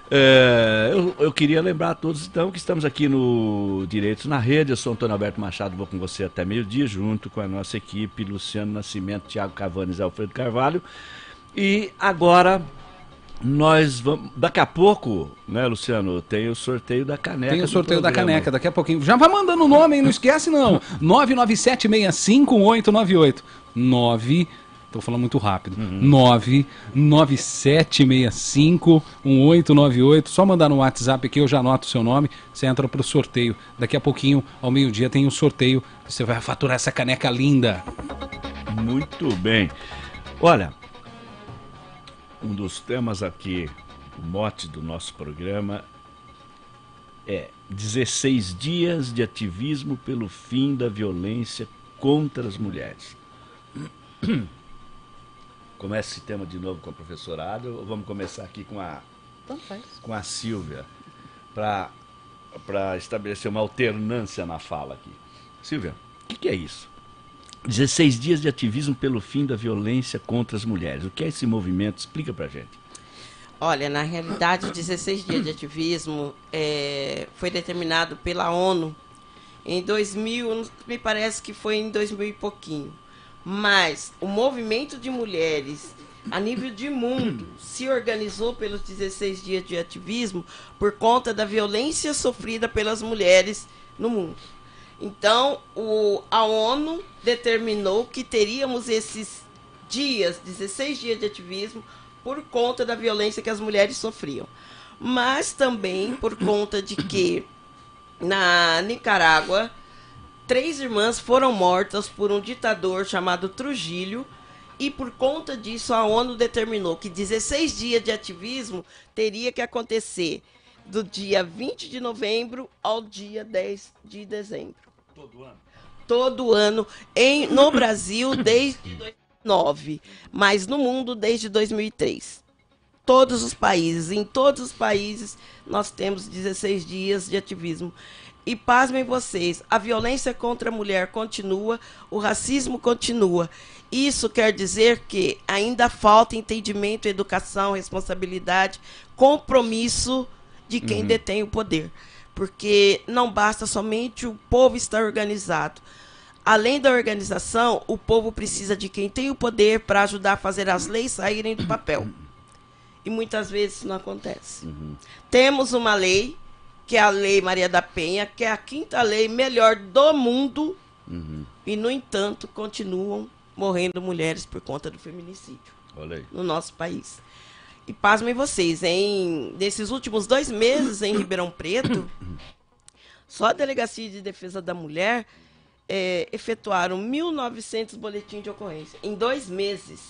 É, eu, eu queria lembrar a todos, então, que estamos aqui no Direitos na Rede. Eu sou Antônio Alberto Machado, vou com você até meio-dia, junto com a nossa equipe, Luciano Nascimento, Tiago Cavanes e Alfredo Carvalho. E agora, nós vamos. Daqui a pouco, né, Luciano, tem o sorteio da caneca. Tem o sorteio da caneca daqui a pouquinho. Já vai mandando o nome, hein? Não esquece, não. 997651898. 9. Tô falando muito rápido. 997651898. Só mandar no WhatsApp aqui, eu já anoto o seu nome. Você entra pro sorteio. Daqui a pouquinho, ao meio-dia, tem o sorteio. Você vai faturar essa caneca linda. Muito bem. Olha, um dos temas aqui, o mote do nosso programa é 16 dias de ativismo pelo fim da violência contra as mulheres. Começa esse tema de novo com a professora Ada ou vamos começar aqui com a, com a Silvia para estabelecer uma alternância na fala aqui. Silvia, o que, que é isso? 16 dias de ativismo pelo fim da violência contra as mulheres. O que é esse movimento? Explica pra gente. Olha, na realidade, 16 dias de ativismo é, foi determinado pela ONU em 2000, me parece que foi em 2000 e pouquinho. Mas o movimento de mulheres a nível de mundo se organizou pelos 16 dias de ativismo por conta da violência sofrida pelas mulheres no mundo. Então, o, a ONU determinou que teríamos esses dias, 16 dias de ativismo, por conta da violência que as mulheres sofriam. Mas também por conta de que na Nicarágua, três irmãs foram mortas por um ditador chamado Trujillo. E por conta disso, a ONU determinou que 16 dias de ativismo teria que acontecer do dia 20 de novembro ao dia 10 de dezembro. Todo ano? Todo ano, em, no Brasil desde 2009, mas no mundo desde 2003. Todos os países, em todos os países, nós temos 16 dias de ativismo. E pasmem vocês, a violência contra a mulher continua, o racismo continua. Isso quer dizer que ainda falta entendimento, educação, responsabilidade, compromisso de quem detém o poder. Porque não basta somente o povo estar organizado. Além da organização, o povo precisa de quem tem o poder para ajudar a fazer as leis saírem do papel. E muitas vezes isso não acontece. Temos uma lei, que é a Lei Maria da Penha, que é a quinta lei melhor do mundo, e, no entanto, continuam morrendo mulheres por conta do feminicídio no nosso país. E pasmem vocês, em, nesses últimos dois meses em Ribeirão Preto, só a Delegacia de Defesa da Mulher é, efetuaram 1.900 boletins de ocorrência em dois meses.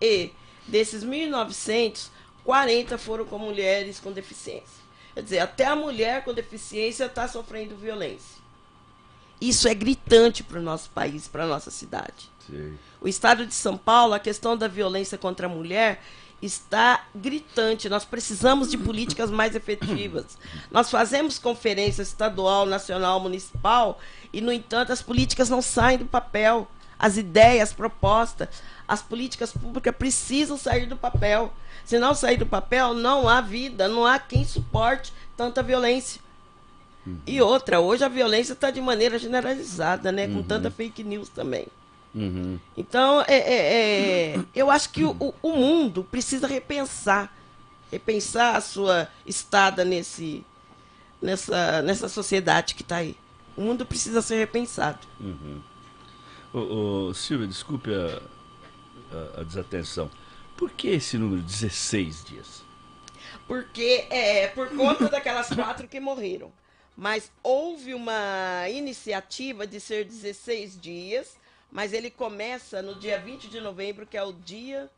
E desses 1.900, 40 foram com mulheres com deficiência. Quer dizer, até a mulher com deficiência está sofrendo violência. Isso é gritante para o nosso país, para a nossa cidade. Sim. O estado de São Paulo, a questão da violência contra a mulher está gritante. Nós precisamos de políticas mais efetivas. Nós fazemos conferência estadual, nacional, municipal e, no entanto, as políticas não saem do papel. As ideias, as propostas, as políticas públicas precisam sair do papel. Se não sair do papel, não há vida, não há quem suporte tanta violência. E outra, hoje a violência está de maneira generalizada, né? Com tanta fake news também. Uhum. Então, é, é, é, eu acho que o, o- mundo precisa repensar, repensar a sua estada nesse, nessa, nessa sociedade que está aí. O mundo precisa ser repensado. Ô, ô, Silvia, desculpe a, a- a desatenção. Por que esse número 16 dias? Porque é por conta daquelas quatro que morreram. Mas houve uma iniciativa de ser 16 dias, mas ele começa no dia 20 de novembro, que é o dia.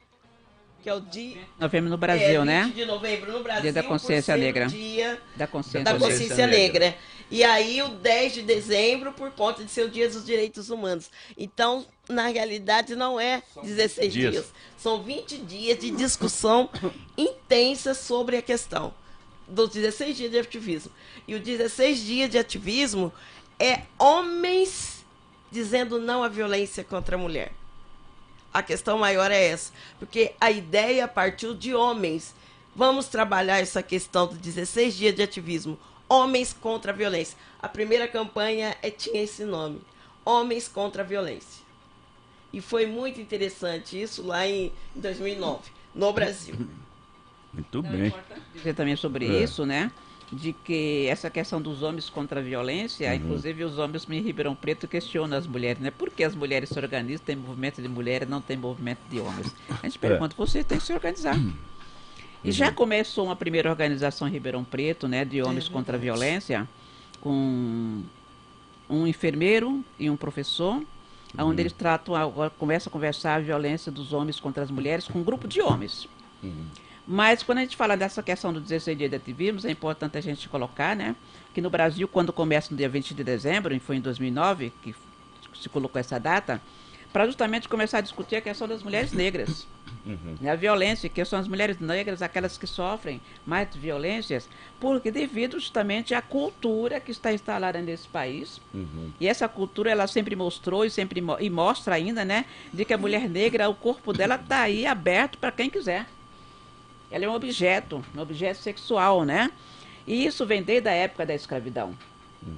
Que é o dia. Novembro no Brasil, é, 20 né? de novembro no Brasil. Dia da Consciência Negra. Dia Da consciência. da Consciência consciência Negra. negra. E aí o 10 de dezembro por conta de ser o Dia dos Direitos Humanos. Então, na realidade, não é 16 dias. dias. São 20 dias de discussão intensa sobre a questão dos 16 dias de ativismo. E o 16 dias de ativismo é homens dizendo não à violência contra a mulher. A questão maior é essa, porque a ideia partiu de homens. Vamos trabalhar essa questão dos 16 dias de ativismo. Homens contra a violência. A primeira campanha é, tinha esse nome: Homens contra a Violência. E foi muito interessante isso lá em 2009, no Brasil. Muito bem. dizer também sobre É. isso, né? De que essa questão dos homens contra a violência, Uhum. inclusive os homens em Ribeirão Preto questionam as mulheres, né? Por que as mulheres se organizam, tem movimento de mulheres, não tem movimento de homens? A gente pergunta, você tem que se organizar. E Uhum. já começou uma primeira organização em Ribeirão Preto, né, de homens É contra a violência, com um enfermeiro e um professor, onde eles tratam, agora começam a conversar a violência dos homens contra as mulheres com um grupo de homens. Mas quando a gente fala dessa questão do 16 dias de ativismo, é importante a gente colocar, né, que no Brasil, quando começa no dia 20 de dezembro, e foi em 2009 que se colocou essa data, para justamente começar a discutir a questão das mulheres negras. Né, A violência, que são as mulheres negras, aquelas que sofrem mais violências, porque devido justamente à cultura que está instalada nesse país. E essa cultura ela sempre mostrou e sempre e mostra ainda, né, de que a mulher negra, o corpo dela está aí aberto para quem quiser. Ela é um objeto, um objeto sexual, né? E isso vem desde a época da escravidão,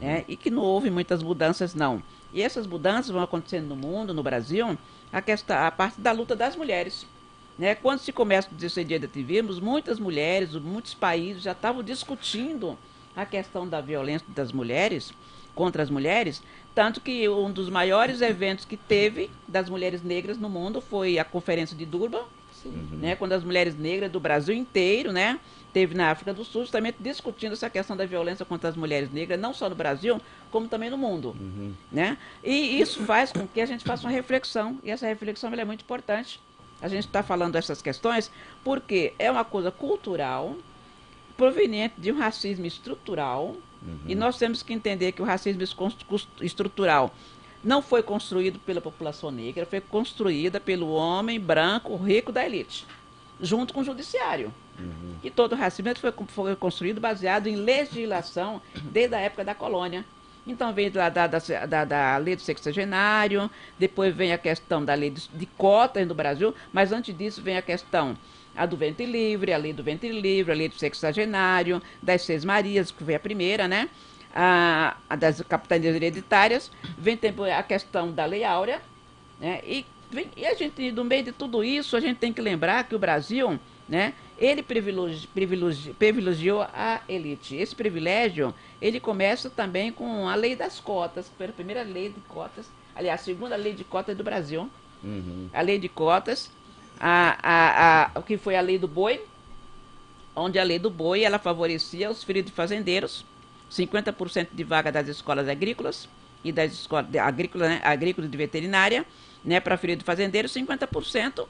né? E que não houve muitas mudanças, não. E essas mudanças vão acontecendo no mundo, no Brasil, a, questão, a parte da luta das mulheres. Né? Quando se começa o 16 dia de ativismo, muitas mulheres, muitos países já estavam discutindo a questão da violência das mulheres contra as mulheres, tanto que um dos maiores eventos que teve das mulheres negras no mundo foi a Conferência de Durban, né, quando as mulheres negras do Brasil inteiro, né, teve na África do Sul, justamente discutindo essa questão da violência contra as mulheres negras, não só no Brasil, como também no mundo, né? E isso faz com que a gente faça uma reflexão, e essa reflexão é muito importante. A gente está falando dessas questões porque é uma coisa cultural, proveniente de um racismo estrutural, e nós temos que entender que o racismo estrutural não foi construído pela população negra, foi construída pelo homem branco rico da elite, junto com o judiciário. E todo o racismo foi, foi construído baseado em legislação desde a época da colônia. Então vem da, da, da, da- da lei do sexagenário, depois vem a questão da lei de, de cotas no Brasil, mas antes disso vem a questão a do ventre livre, a lei do ventre livre, a lei do sexagenário, das seis Marias, que foi a primeira, né? A, a das capitanias hereditárias, vem também a questão da lei áurea, né? E, vem- e a gente, no meio de tudo isso, a gente tem que lembrar que o Brasil, né? Ele privilegi, privilegi, privilegiou a elite. Esse privilégio, ele começa também com a lei das cotas, que foi a primeira lei de cotas, aliás, a segunda lei de cotas do Brasil. A lei de cotas, a, a, a, o que foi a lei do boi, onde a lei do boi ela favorecia os filhos de fazendeiros, 50% de vaga das escolas agrícolas e das escolas de agrícola, né, agrícola e de veterinária, né, para filho de fazendeiro, 50%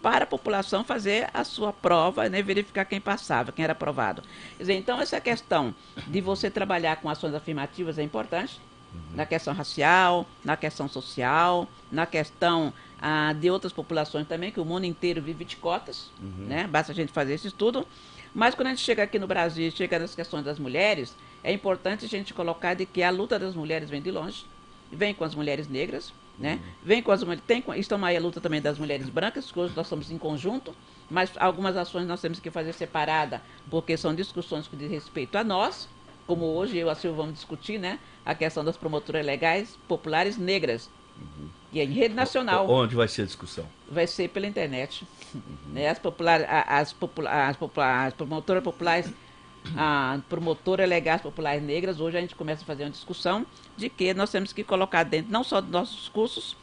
para a população fazer a sua prova, né, verificar quem passava, quem era aprovado. Dizer, então essa questão de você trabalhar com ações afirmativas é importante, uhum. na questão racial, na questão social, na questão ah, de outras populações também, que o mundo inteiro vive de cotas, uhum. né? Basta a gente fazer esse estudo. Mas quando a gente chega aqui no Brasil, chega nas questões das mulheres, é importante a gente colocar de que a luta das mulheres vem de longe, vem com as mulheres negras, né? Uhum. Vem com as mulheres, tem, estão aí a luta também das mulheres brancas, que hoje nós estamos em conjunto, mas algumas ações nós temos que fazer separada, porque são discussões que diz respeito a nós, como hoje eu e a Silvia vamos discutir, né? A questão das promotoras legais populares negras. Uhum. E é em rede nacional. Onde vai ser a discussão? Vai ser pela internet. Uhum. Né? As, popular, as, popula, as, popula, as promotoras populares a promotora legais populares negras, hoje a gente começa a fazer uma discussão de que nós temos que colocar dentro não só dos nossos cursos,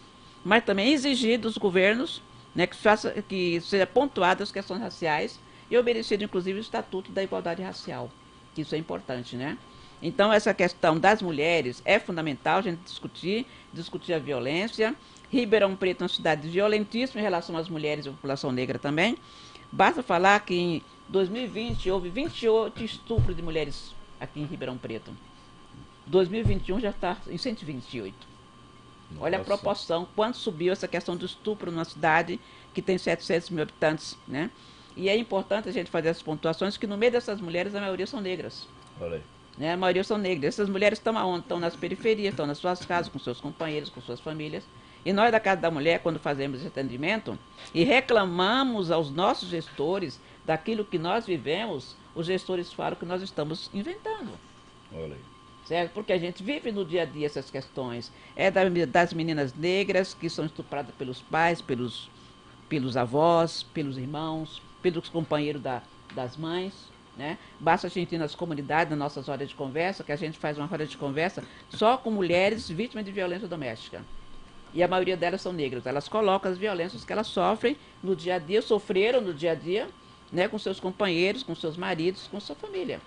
mas também exigir dos governos né, que, faça, que seja pontuadas as questões raciais e obedecido inclusive o Estatuto da Igualdade Racial, que isso é importante, né? Então essa questão das mulheres é fundamental a gente discutir, discutir a violência. Ribeirão Preto é uma cidade violentíssima em relação às mulheres e à população negra também. Basta falar que 2020 houve 28 estupros de mulheres aqui em Ribeirão Preto. 2021 já está em 128. Nossa. Olha a proporção, quanto subiu essa questão do estupro numa cidade que tem 700 mil habitantes, né? E é importante a gente fazer essas pontuações, que no meio dessas mulheres a maioria são negras. Olha aí. Né? A maioria são negras. Essas mulheres estão aonde? Estão nas periferias, estão nas suas casas, com seus companheiros, com suas famílias. E nós da Casa da Mulher, quando fazemos esse atendimento e reclamamos aos nossos gestores daquilo que nós vivemos, os gestores falam que nós estamos inventando. Olha aí. Certo? Porque a gente vive no dia a dia essas questões. É das meninas negras que são estupradas pelos pais, pelos, pelos avós, pelos irmãos, pelos companheiros da, das mães. Né? Basta a gente ir nas comunidades, nas nossas horas de conversa, que a gente faz uma roda de conversa só com mulheres vítimas de violência doméstica. E a maioria delas são negras. Elas colocam as violências que elas sofrem no dia a dia, sofreram no dia a dia, né, com seus companheiros, com seus maridos, com sua família.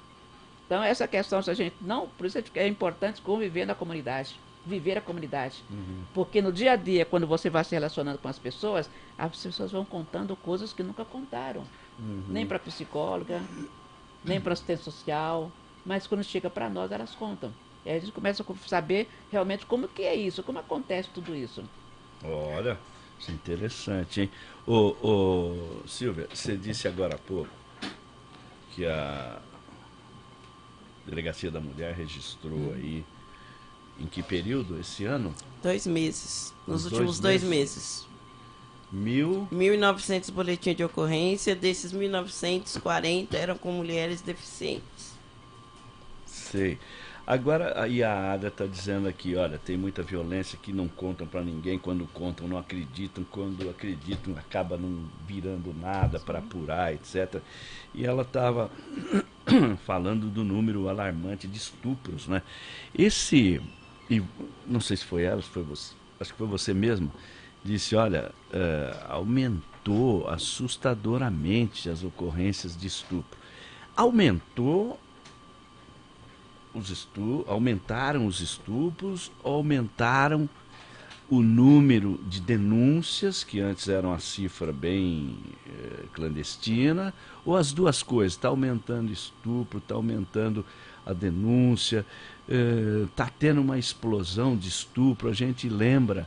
Então, essa questão, se a gente não. Por isso é importante conviver na comunidade, viver a comunidade. Uhum. Porque no dia a dia, quando você vai se relacionando com as pessoas, as pessoas vão contando coisas que nunca contaram. Uhum. Nem para psicóloga, nem para assistente social. Mas quando chega para nós, elas contam. E aí a gente começa a saber realmente como que é isso, como acontece tudo isso. Olha, isso é interessante, hein? Ô, ô, Silvia, você disse agora há pouco que a Delegacia da Mulher registrou hum. aí em que período esse ano? Dois meses. Nos Os últimos dois, dois meses. Mil... 1.900 boletins de ocorrência, desses 1.940 eram com mulheres deficientes. Sei. Agora, aí a Ada está dizendo aqui, olha, tem muita violência que não contam para ninguém, quando contam não acreditam, quando acreditam acaba não virando nada para apurar, etc. E ela estava falando do número alarmante de estupros, né? Esse, e não sei se foi ela, se foi você, acho que foi você mesmo, disse, olha, uh, aumentou assustadoramente as ocorrências de estupro. Aumentou os estu aumentaram os estupros, aumentaram o número de denúncias, que antes era uma cifra bem eh, clandestina, ou as duas coisas, está aumentando estupro, está aumentando a denúncia, está eh, tendo uma explosão de estupro. A gente lembra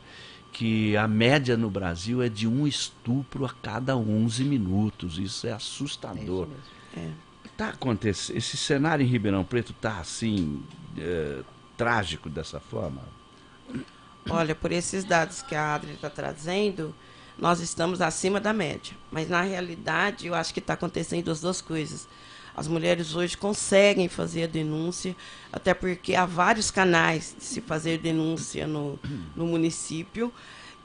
que a média no Brasil é de um estupro a cada 11 minutos. Isso é assustador. É isso mesmo. É tá acontecendo, esse cenário em Ribeirão Preto tá assim é, trágico dessa forma? Olha, por esses dados que a Adri está trazendo, nós estamos acima da média. Mas na realidade, eu acho que está acontecendo as duas coisas. As mulheres hoje conseguem fazer a denúncia, até porque há vários canais de se fazer denúncia no, no município,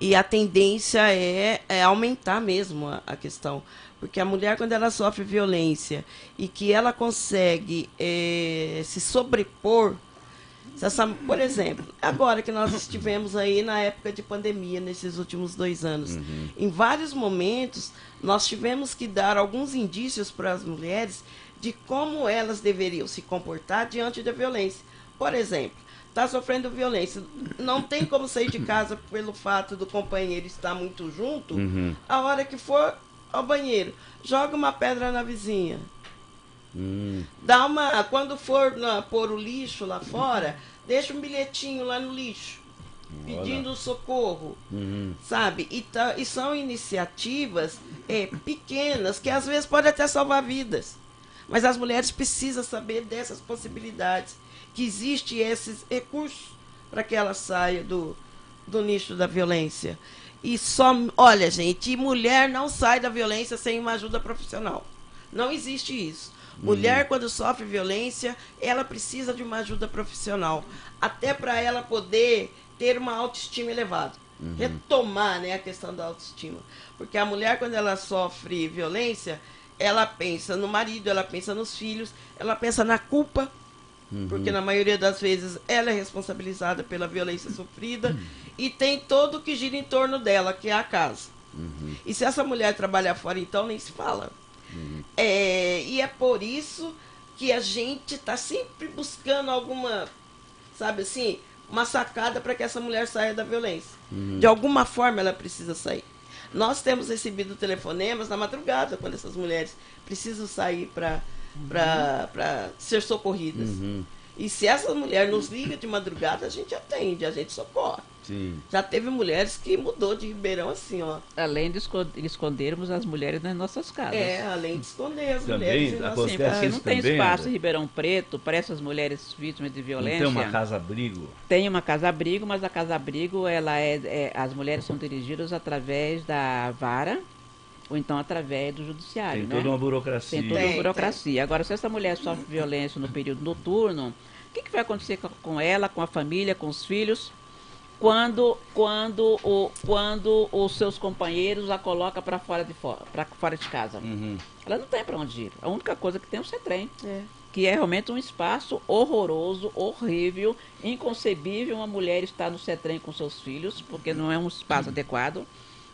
e a tendência é, é aumentar mesmo a, a questão. Porque a mulher, quando ela sofre violência e que ela consegue é, se sobrepor essa, por exemplo, agora que nós estivemos aí na época de pandemia, nesses últimos dois anos, em vários momentos, nós tivemos que dar alguns indícios para as mulheres de como elas deveriam se comportar diante da violência. Por exemplo, está sofrendo violência, não tem como sair de casa pelo fato do companheiro estar muito junto, Uhum. a hora que for ao banheiro, joga uma pedra na vizinha. Hum. Dá uma. Quando for na- pôr o lixo lá fora, deixa um bilhetinho lá no lixo. Pedindo socorro. Uhum. Sabe? E, tá- e são iniciativas é, pequenas que às vezes podem até salvar vidas. Mas as mulheres precisam saber dessas possibilidades. Que existe esses recursos para que elas saiam do, do nicho da violência. E só. Olha, gente, mulher não sai da violência sem uma ajuda profissional. Não existe isso. Mulher, quando sofre violência, ela precisa de uma ajuda profissional. Até para ela poder ter uma autoestima elevada. Retomar né, a questão da autoestima. Porque a mulher, quando ela sofre violência, ela pensa no marido, ela pensa nos filhos, ela pensa na culpa. Porque na maioria das vezes ela é responsabilizada pela violência sofrida e tem todo o que gira em torno dela, que é a casa. E se essa mulher trabalhar fora, então nem se fala. É, e é por isso que a gente está sempre buscando alguma, sabe assim, uma sacada para que essa mulher saia da violência. De alguma forma ela precisa sair. Nós temos recebido telefonemas na madrugada quando essas mulheres precisam sair para para ser socorridas. E se essa mulher nos liga de madrugada, a gente atende, a gente socorre. Sim. Já teve mulheres que mudou de Ribeirão assim, ó. Além de esco- escondermos as mulheres nas nossas casas. É, além de esconder as Também mulheres em nossas acontece porque casas. isso não tem também, espaço em Ribeirão Preto para essas mulheres vítimas de Não violência. tem uma casa-abrigo? Tem uma casa-abrigo, mas a casa-abrigo, ela é, é- as mulheres são dirigidas através da vara ou então através do judiciário, Tem né? toda uma burocracia. Tem toda uma burocracia. Agora, se essa mulher sofre violência no período noturno, o que, que vai acontecer com ela, com a família, com os filhos, quando, quando, o, quando os seus companheiros a colocam para fora, de fora, pra fora de casa? Uhum. Ela não tem para onde ir. A única coisa que tem é o CETREM É. que é realmente um espaço horroroso, horrível, inconcebível uma mulher estar no CETREM com seus filhos, porque não é um espaço adequado,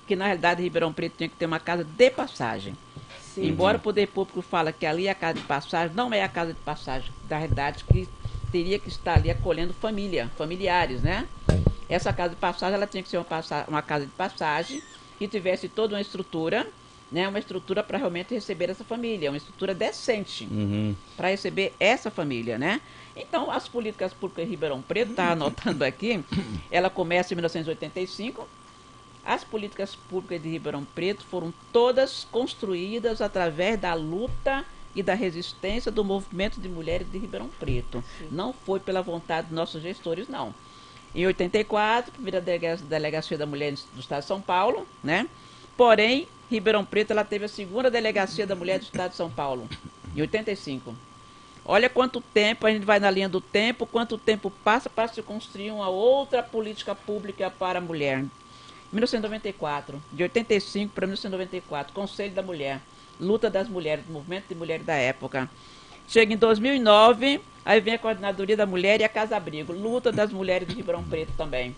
que na realidade Ribeirão Preto tem que ter uma casa de passagem. Sim. Embora o poder público fala que ali é a casa de passagem, não é a casa de passagem, da realidade que teria que estar ali acolhendo família, familiares, né? Essa casa de passagem, ela tinha que ser uma, uma casa de passagem que tivesse toda uma estrutura, né? Uma estrutura para realmente receber essa família, uma estrutura decente Uhum. para receber essa família, né? Então, as políticas públicas em Ribeirão Preto, está anotando aqui, ela começa em 1985. As políticas públicas de Ribeirão Preto foram todas construídas através da luta e da resistência do movimento de mulheres de Ribeirão Preto. Não foi pela vontade dos nossos gestores, não. Em 84, primeira delega- delegacia da mulher do Estado de São Paulo, né? Porém, Ribeirão Preto ela teve a segunda delegacia da mulher do Estado de São Paulo, em 85. Olha quanto tempo, a gente vai na linha do tempo, quanto tempo passa para se construir uma outra política pública para a mulher. 1994, de 85 para 1994, Conselho da Mulher, luta das mulheres, movimento de mulheres da época. Chega em 2009, aí vem a Coordenadoria da Mulher e a Casa Abrigo, luta das mulheres de Ribeirão Preto também.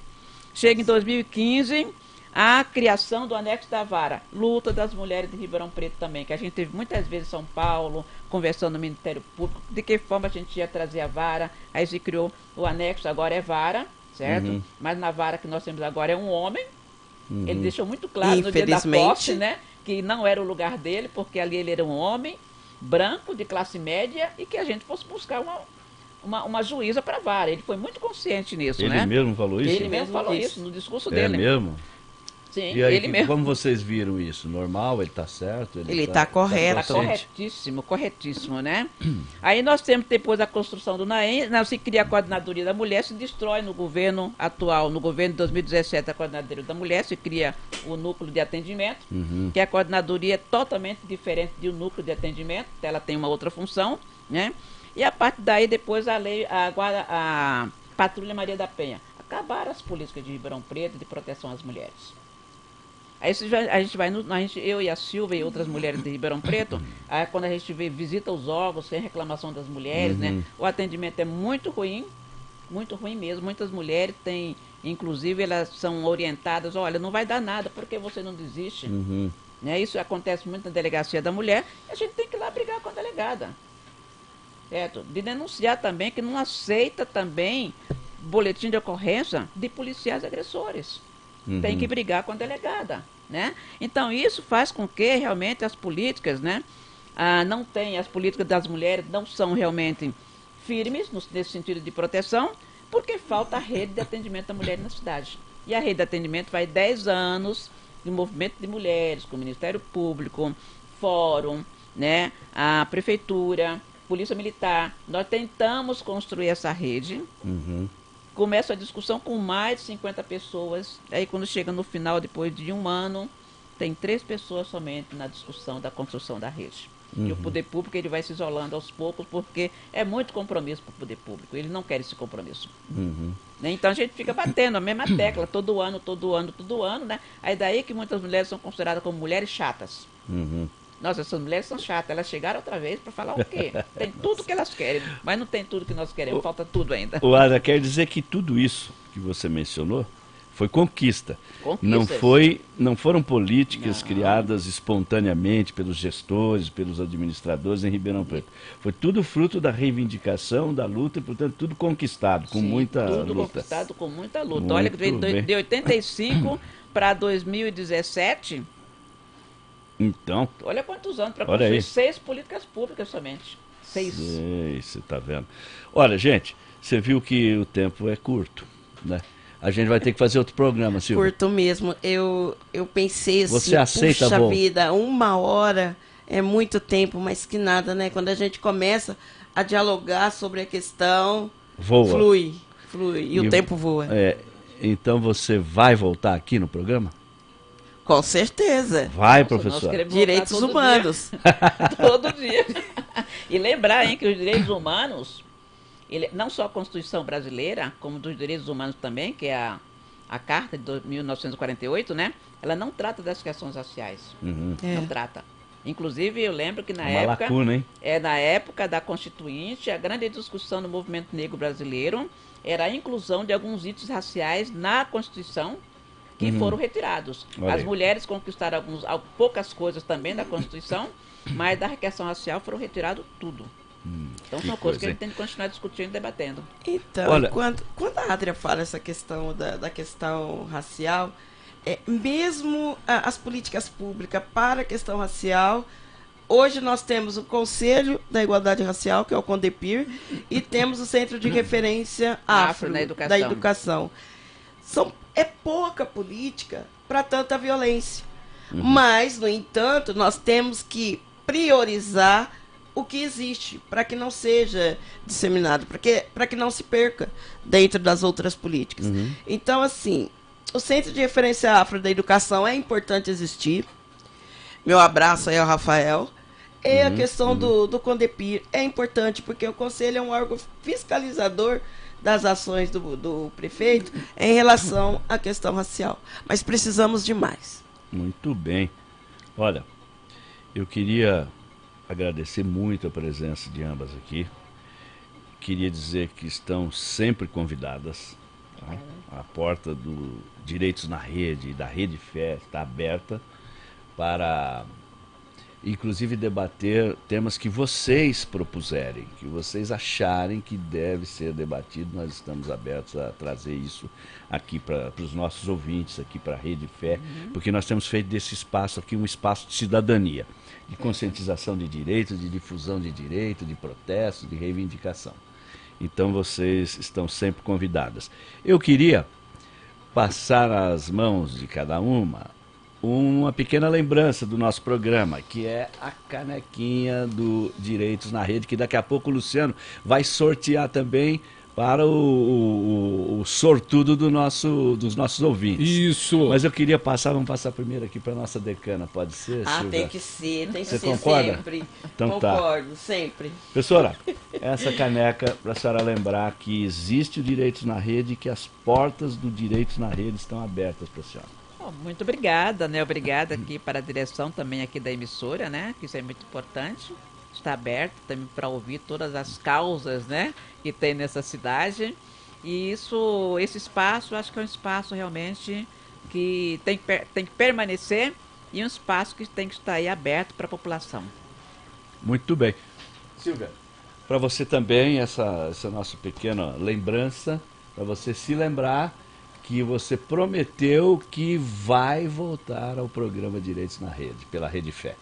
Chega em 2015, a criação do anexo da vara, luta das mulheres de Ribeirão Preto também, que a gente teve muitas vezes em São Paulo, conversando no Ministério Público, de que forma a gente ia trazer a vara, aí se criou o anexo, agora é vara, certo? Uhum. Mas na vara que nós temos agora é um homem, ele deixou muito claro no dia da posse, né? Que não era o lugar dele, porque ali ele era um homem branco, de classe média, e que a gente fosse buscar uma, uma, uma juíza para a vara. Ele foi muito consciente nisso, Ele né? mesmo falou isso? Ele mesmo falou isso no discurso É dele. mesmo? Sim, E aí, ele que- mesmo. como vocês viram isso? Normal? Ele tá certo? Ele tá correto. Está corretíssimo, corretíssimo, né? Aí nós temos depois a construção do NAEM, não se cria a coordenadoria da mulher, se destrói no governo atual, no governo de 2017, a coordenadoria da mulher, se cria o núcleo de atendimento, Uhum. que a coordenadoria é totalmente diferente do núcleo de atendimento, ela tem uma outra função, né? E a partir daí depois a lei, a, guarda- a Patrulha Maria da Penha. Acabaram as políticas de Ribeirão Preto de proteção às mulheres. Aí a gente vai, no, a gente, eu e a Silvia e outras mulheres de Ribeirão Preto, aí quando a gente vê, visita os órgãos, tem reclamação das mulheres, né? O atendimento é muito ruim, muito ruim mesmo. Muitas mulheres têm, inclusive, elas são orientadas, olha, não vai dar nada, porque você não desiste? Uhum. Né? Isso acontece muito na delegacia da mulher, e a gente tem que ir lá brigar com a delegada. Certo? De denunciar também que não aceita também boletim de ocorrência de policiais agressores. Uhum. Tem que brigar com a delegada. Né? Então isso faz com que realmente as políticas, né, ah, não tem, as políticas das mulheres não são realmente firmes no, nesse sentido de proteção, porque falta a rede de atendimento da mulher na cidade. E a rede de atendimento vai 10 anos de movimento de mulheres, com o Ministério Público, Fórum, né, a Prefeitura, Polícia Militar. Nós tentamos construir essa rede. Uhum. Começa a discussão com mais de 50 pessoas. Aí quando chega no final, depois de um ano, tem três pessoas somente na discussão da construção da rede. E o poder público ele vai se isolando aos poucos, porque é muito compromisso para o poder público. Ele não quer esse compromisso. Uhum. Né? Então a gente fica batendo a mesma tecla todo ano, todo ano, todo ano, né? Aí daí que muitas mulheres são consideradas como mulheres chatas. Uhum. Nossa, essas mulheres são chatas. Elas chegaram outra vez para falar o quê? Tem tudo que elas querem, mas não tem tudo que nós queremos. Falta tudo ainda. O Ada quer dizer que tudo isso que você mencionou foi conquista. Conquistas. Não foi, não foram políticas criadas espontaneamente pelos gestores, pelos administradores em Ribeirão Preto. Foi tudo fruto da reivindicação, da luta e, portanto, tudo conquistado com Sim, muita tudo luta. conquistado com muita luta. Muito Olha que de, de 85 para 2017, Então, olha quantos anos para construir aí. seis políticas públicas somente. Seis. sei, você está vendo. Olha, gente, você viu que o tempo é curto, né? A gente vai ter que fazer outro programa, Silvia. Curto mesmo. Eu, eu pensei assim, Você aceita, puxa Vô? vida, uma hora é muito tempo, mas que nada, né? Quando a gente começa a dialogar sobre a questão, Voa. flui, flui, e, E- o tempo voa. É, então você vai voltar aqui no programa? Com certeza. Vai, professor. Direitos todo humanos. Dia, todo dia. E lembrar, hein, que os direitos humanos, ele, não só a Constituição brasileira, como dos direitos humanos também, que é a, a Carta de do- 1948, né? Ela não trata das questões raciais. Uhum. É. Não trata. Inclusive, eu lembro que na Uma época. lacuna, hein? É, na época da Constituinte, a grande discussão no movimento negro brasileiro era a inclusão de alguns itens raciais na Constituição que foram retirados. Uhum. Olha As mulheres conquistaram alguns, al- poucas coisas também da Constituição, mas da questão racial foram retirados tudo. então Hum, que são coisas coisa, que a gente tem que continuar discutindo e debatendo. Então, Olha- quando, quando a Adria fala essa questão da, da questão racial, é, mesmo a- as políticas públicas para a questão racial, hoje nós temos o Conselho da Igualdade Racial, que é o CONDEPIR, e temos o Centro de Referência Afro Afro, na educação. da Educação. São, é pouca política para tanta violência. Mas, no entanto, nós temos que priorizar o que existe para que não seja disseminado, para que, pra que não se perca dentro das outras políticas. Então, assim, o Centro de Referência Afro da Educação é importante existir. Meu abraço aí ao Rafael. E a questão do, do Condepir é importante, porque o Conselho é um órgão fiscalizador das ações do, do prefeito em relação à questão racial. Mas precisamos de mais. Muito bem. Olha, eu queria agradecer muito a presença de ambas aqui. Queria dizer que estão sempre convidadas. tá? A porta do Direitos na Rede e da Rede Fé está aberta para, inclusive, debater temas que vocês propuserem, que vocês acharem que deve ser debatido. Nós estamos abertos a trazer isso aqui para os nossos ouvintes, aqui para a Rede Fé, porque nós temos feito desse espaço aqui um espaço de cidadania, de conscientização de direitos, de difusão de direitos, de protesto, de reivindicação. Então vocês estão sempre convidadas. Eu queria passar às mãos de cada uma uma pequena lembrança do nosso programa, que é a canequinha do Direitos na Rede, que daqui a pouco o Luciano vai sortear também para o, o- o sortudo do nosso, dos nossos ouvintes. Isso. Mas eu queria passar, vamos passar primeiro aqui para a nossa decana, pode ser? Ah, Silvia? tem que ser, tem que Você ser concorda? sempre. Então tá. Concordo, sempre. Professora, essa caneca para a senhora lembrar que existe o Direitos na Rede e que as portas do Direitos na Rede estão abertas para a senhora. Bom, muito obrigada, né? Obrigada aqui para a direção também aqui da emissora, né? Que isso é muito importante. Está aberto também para ouvir todas as causas, né? Que tem nessa cidade. E isso, esse espaço, acho que é um espaço realmente que tem, tem que permanecer e um espaço que tem que estar aí aberto para a população. Muito bem. Silvia, para você também, essa, essa nossa pequena lembrança, para você se lembrar que você prometeu que vai voltar ao programa Direitos na Rede, pela Rede Fé.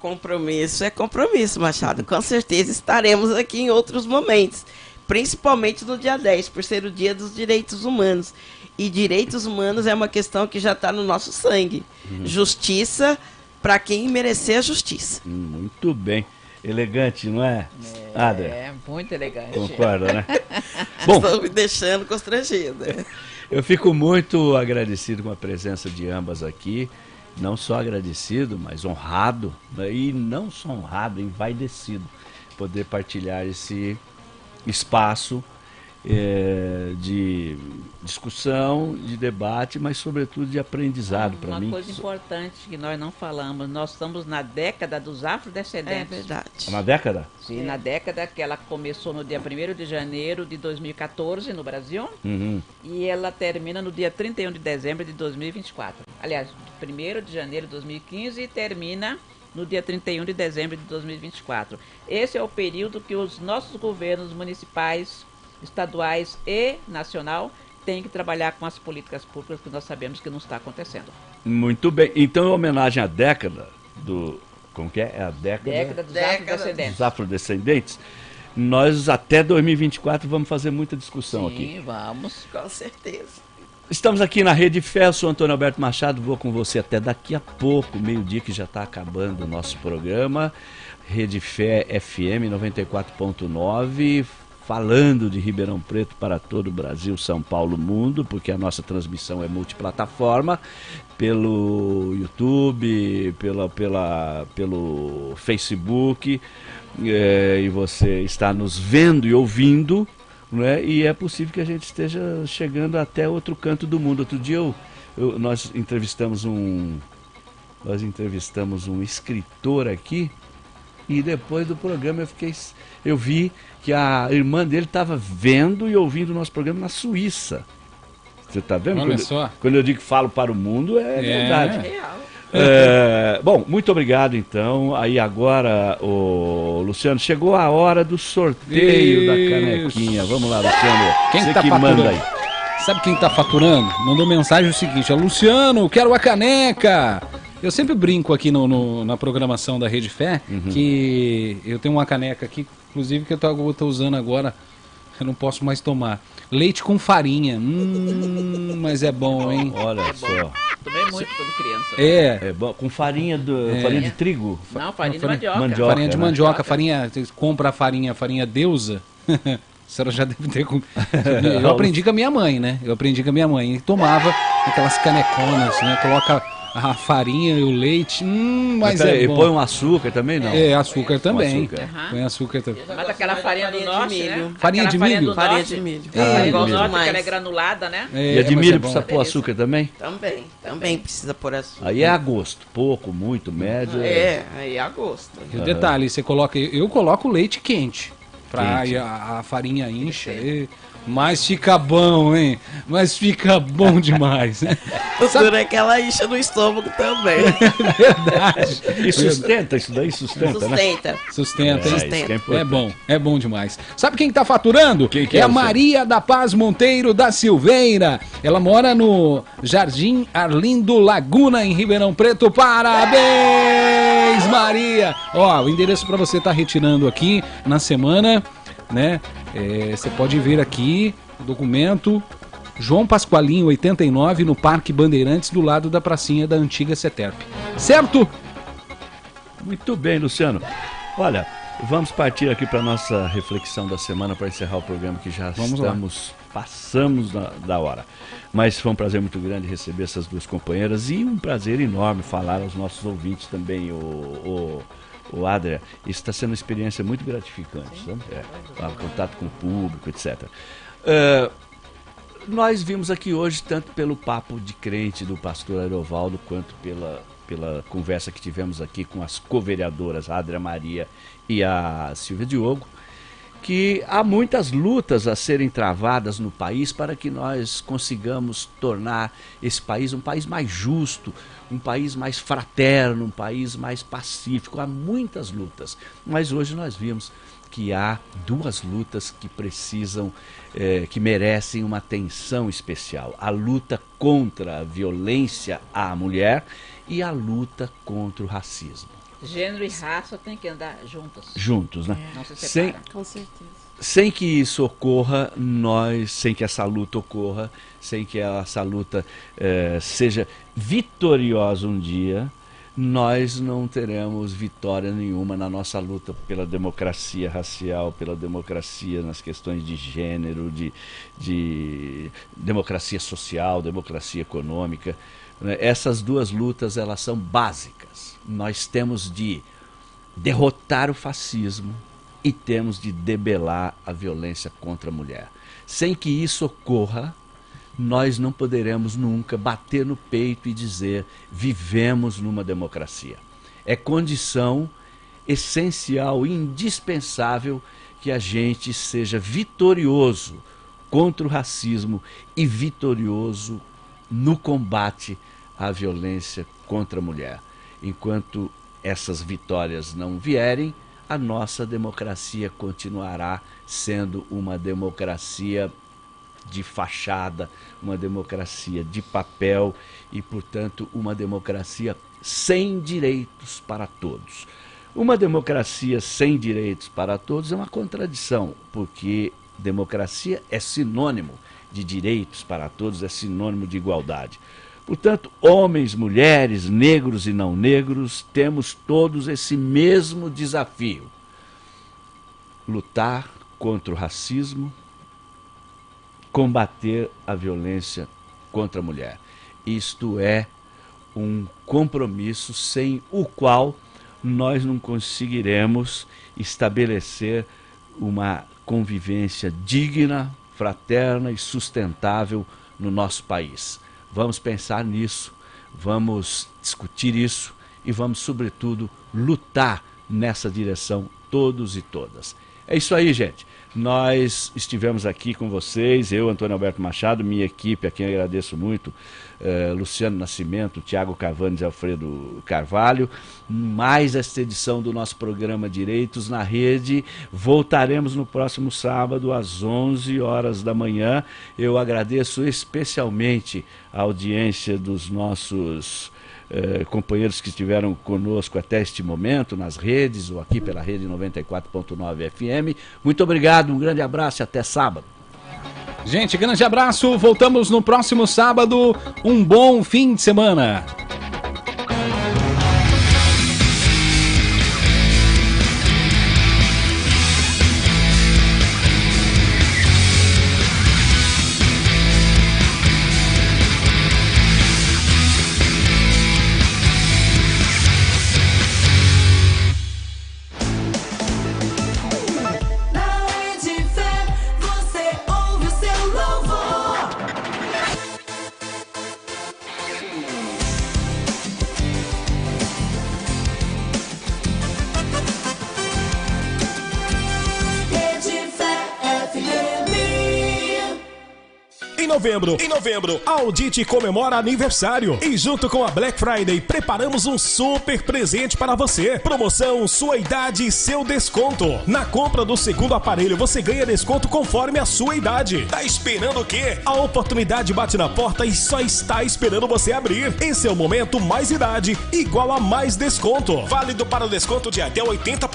Compromisso é compromisso, Machado. Com certeza estaremos aqui em outros momentos. Principalmente no dia 10, por ser o dia dos direitos humanos. E direitos humanos é uma questão que já está no nosso sangue. Justiça para quem merecer a justiça. Muito bem. Elegante, não é? Adria, É, muito elegante. concorda, né? Bom, Estou me deixando constrangida. Eu fico muito agradecido com a presença de ambas aqui. Não só agradecido, mas honrado. né? E não só honrado, envaidecido. Poder partilhar esse espaço eh, de discussão, de debate, mas sobretudo de aprendizado para Uma mim. coisa importante que nós não falamos, nós estamos na década dos É afrodescendentes. verdade. Uma década? Sim, na década que ela começou no dia 1 de janeiro de 2014 no Brasil Uhum. e ela termina no dia 31 de dezembro de 2024. Aliás, 1 de janeiro de 2015 e termina no dia 31 de dezembro de 2024. Esse é o período que os nossos governos municipais, estaduais e nacional têm que trabalhar com as políticas públicas que nós sabemos que não está acontecendo. Muito bem. Então, em homenagem à década do. Como que é? É a década, Década dos Década afrodescendentes. dos afrodescendentes. Nós até 2024 vamos fazer muita discussão aqui. Sim, vamos. Com certeza. Estamos aqui na Rede Fé, eu sou Antônio Alberto Machado, vou com você até daqui a pouco, meio-dia que já está acabando o nosso programa. Rede Fé FM 94.9, falando de Ribeirão Preto para todo o Brasil, São Paulo, mundo, porque a nossa transmissão é multiplataforma, pelo YouTube, pela, pela, pelo Facebook, eh, e você está nos vendo e ouvindo né? E é possível que a gente esteja chegando até outro canto do mundo. Outro dia eu, eu- nós entrevistamos um nós entrevistamos um escritor aqui e depois do programa eu fiquei eu vi que a irmã dele estava vendo e ouvindo o nosso programa na Suíça. Você está vendo? Olha quando, só. quando eu digo que falo para o mundo é, É. verdade. Real. É, bom, muito obrigado então. Aí agora, o Luciano, chegou a hora do sorteio da Isso. canequinha. Vamos lá, Luciano. Quem Você tá que faturando? manda aí. Sabe quem tá faturando? Mandou mensagem o seguinte: Luciano, quero a caneca. Eu sempre brinco aqui no, no- na programação da Rede Fé Uhum. que eu tenho uma caneca aqui, inclusive que eu tô usando agora. Eu não posso mais tomar. Leite com farinha. Hum, mas é bom, hein? Olha só. Tomei muito quando criança. É. É bom, com farinha, do, É. farinha de trigo. Não, farinha de farinha- mandioca. mandioca. farinha de né? mandioca, farinha. Você compra a farinha, farinha deusa. A senhora já deve ter comido. Eu aprendi com a minha mãe, né? Eu aprendi com a minha mãe. E tomava aquelas caneconas, né? Coloca a farinha e o leite. Hum, mas peraí, é e bom. põe um açúcar também, não? É, açúcar também. açúcar. Aham. Põe açúcar também. Mas aquela farinha do de norte, milho. né? Farinha Aquela de milho? Farinha norte. de milho. Farinha do gosto norte, que mais. ela é granulada, né? É, E a de milho é bom. precisa pôr açúcar também? Também, também precisa pôr açúcar. Aí é a gosto. Pouco, muito, médio. É, aí é a gosto. E o detalhe, você coloca. Eu coloco leite quente. Pra Quente. a, a farinha incha. Mas fica bom, hein? Mas fica bom demais. né? O duro é que ela incha no estômago também. Verdade. E sustenta, isso daí sustenta, né? Sustenta. Sustenta, É, que é É bom, é bom demais. Sabe quem tá faturando? Quem que é é, a? Maria da Paz Monteiro da Silveira. Ela mora no Jardim Arlindo Laguna, em Ribeirão Preto. Parabéns, Maria! Ó, o endereço para você tá retirando aqui na semana, né? É, você pode ver aqui o documento. João Pascoalinho, 89, no Parque Bandeirantes, do lado da pracinha da antiga CETERP. Certo? Muito bem, Luciano. Olha, vamos partir aqui para nossa reflexão da semana para encerrar o programa que já Vamos lá. estamos passamos da, da hora. Mas foi um prazer muito grande receber essas duas companheiras e um prazer enorme falar aos nossos ouvintes também, o, o, o Adria. Isso está sendo uma experiência muito gratificante, sabe? É, contato com o público, etc. É, nós vimos aqui hoje, tanto pelo papo de crente do pastor Aerovaldo, quanto pela, pela conversa que tivemos aqui com as co-vereadoras, a Adria Maria e a Silvia Diogo, que há muitas lutas a serem travadas no país para que nós consigamos tornar esse país um país mais justo, um país mais fraterno, um país mais pacífico. Há muitas lutas, mas hoje nós vimos que há duas lutas que precisam, eh, que merecem uma atenção especial: a luta contra a violência à mulher e a luta contra o racismo. Gênero e raça têm que andar juntas. Juntos, né? Não se Sem. Com certeza. sem que isso ocorra, nós, sem que essa luta ocorra, sem que essa luta eh, seja vitoriosa um dia, nós não teremos vitória nenhuma na nossa luta pela democracia racial, pela democracia nas questões de gênero, de, de democracia social, democracia econômica. Né? Essas duas lutas elas são básicas. Nós temos de derrotar o fascismo e temos de debelar a violência contra a mulher. Sem que isso ocorra, nós não poderemos nunca bater no peito e dizer vivemos numa democracia. É condição essencial, indispensável que a gente seja vitorioso contra o racismo e vitorioso no combate à violência contra a mulher. Enquanto essas vitórias não vierem, a nossa democracia continuará sendo uma democracia de fachada, uma democracia de papel e, portanto, uma democracia sem direitos para todos. Uma democracia sem direitos para todos é uma contradição, porque democracia é sinônimo de direitos para todos, é sinônimo de igualdade. Portanto, homens, mulheres, negros e não negros, temos todos esse mesmo desafio: lutar contra o racismo, combater a violência contra a mulher. Isto é um compromisso sem o qual nós não conseguiremos estabelecer uma convivência digna, fraterna e sustentável no nosso país. Vamos pensar nisso, vamos discutir isso e vamos, sobretudo, lutar nessa direção, todos e todas. É isso aí, gente. Nós estivemos aqui com vocês, eu, Antônio Alberto Machado, minha equipe, a quem agradeço muito, eh, Luciano Nascimento, Tiago Cavanes e Alfredo Carvalho. Mais esta edição do nosso programa Direitos na Rede. Voltaremos no próximo sábado, às 11 horas da manhã. Eu agradeço especialmente a audiência dos nossos eh, companheiros que estiveram conosco até este momento, nas redes ou aqui pela rede 94.9 FM. Muito obrigado, um grande abraço e até sábado. Gente, grande abraço. Voltamos no próximo sábado. Um bom fim de semana. Novembro, em novembro, a Audite comemora aniversário e junto com a Black Friday preparamos um super presente para você. Promoção Sua Idade e Seu Desconto. Na compra do segundo aparelho você ganha desconto conforme a sua idade. Tá esperando o quê? A oportunidade bate na porta e só está esperando você abrir. Esse é o momento mais idade igual a mais desconto. Válido para desconto de até 80%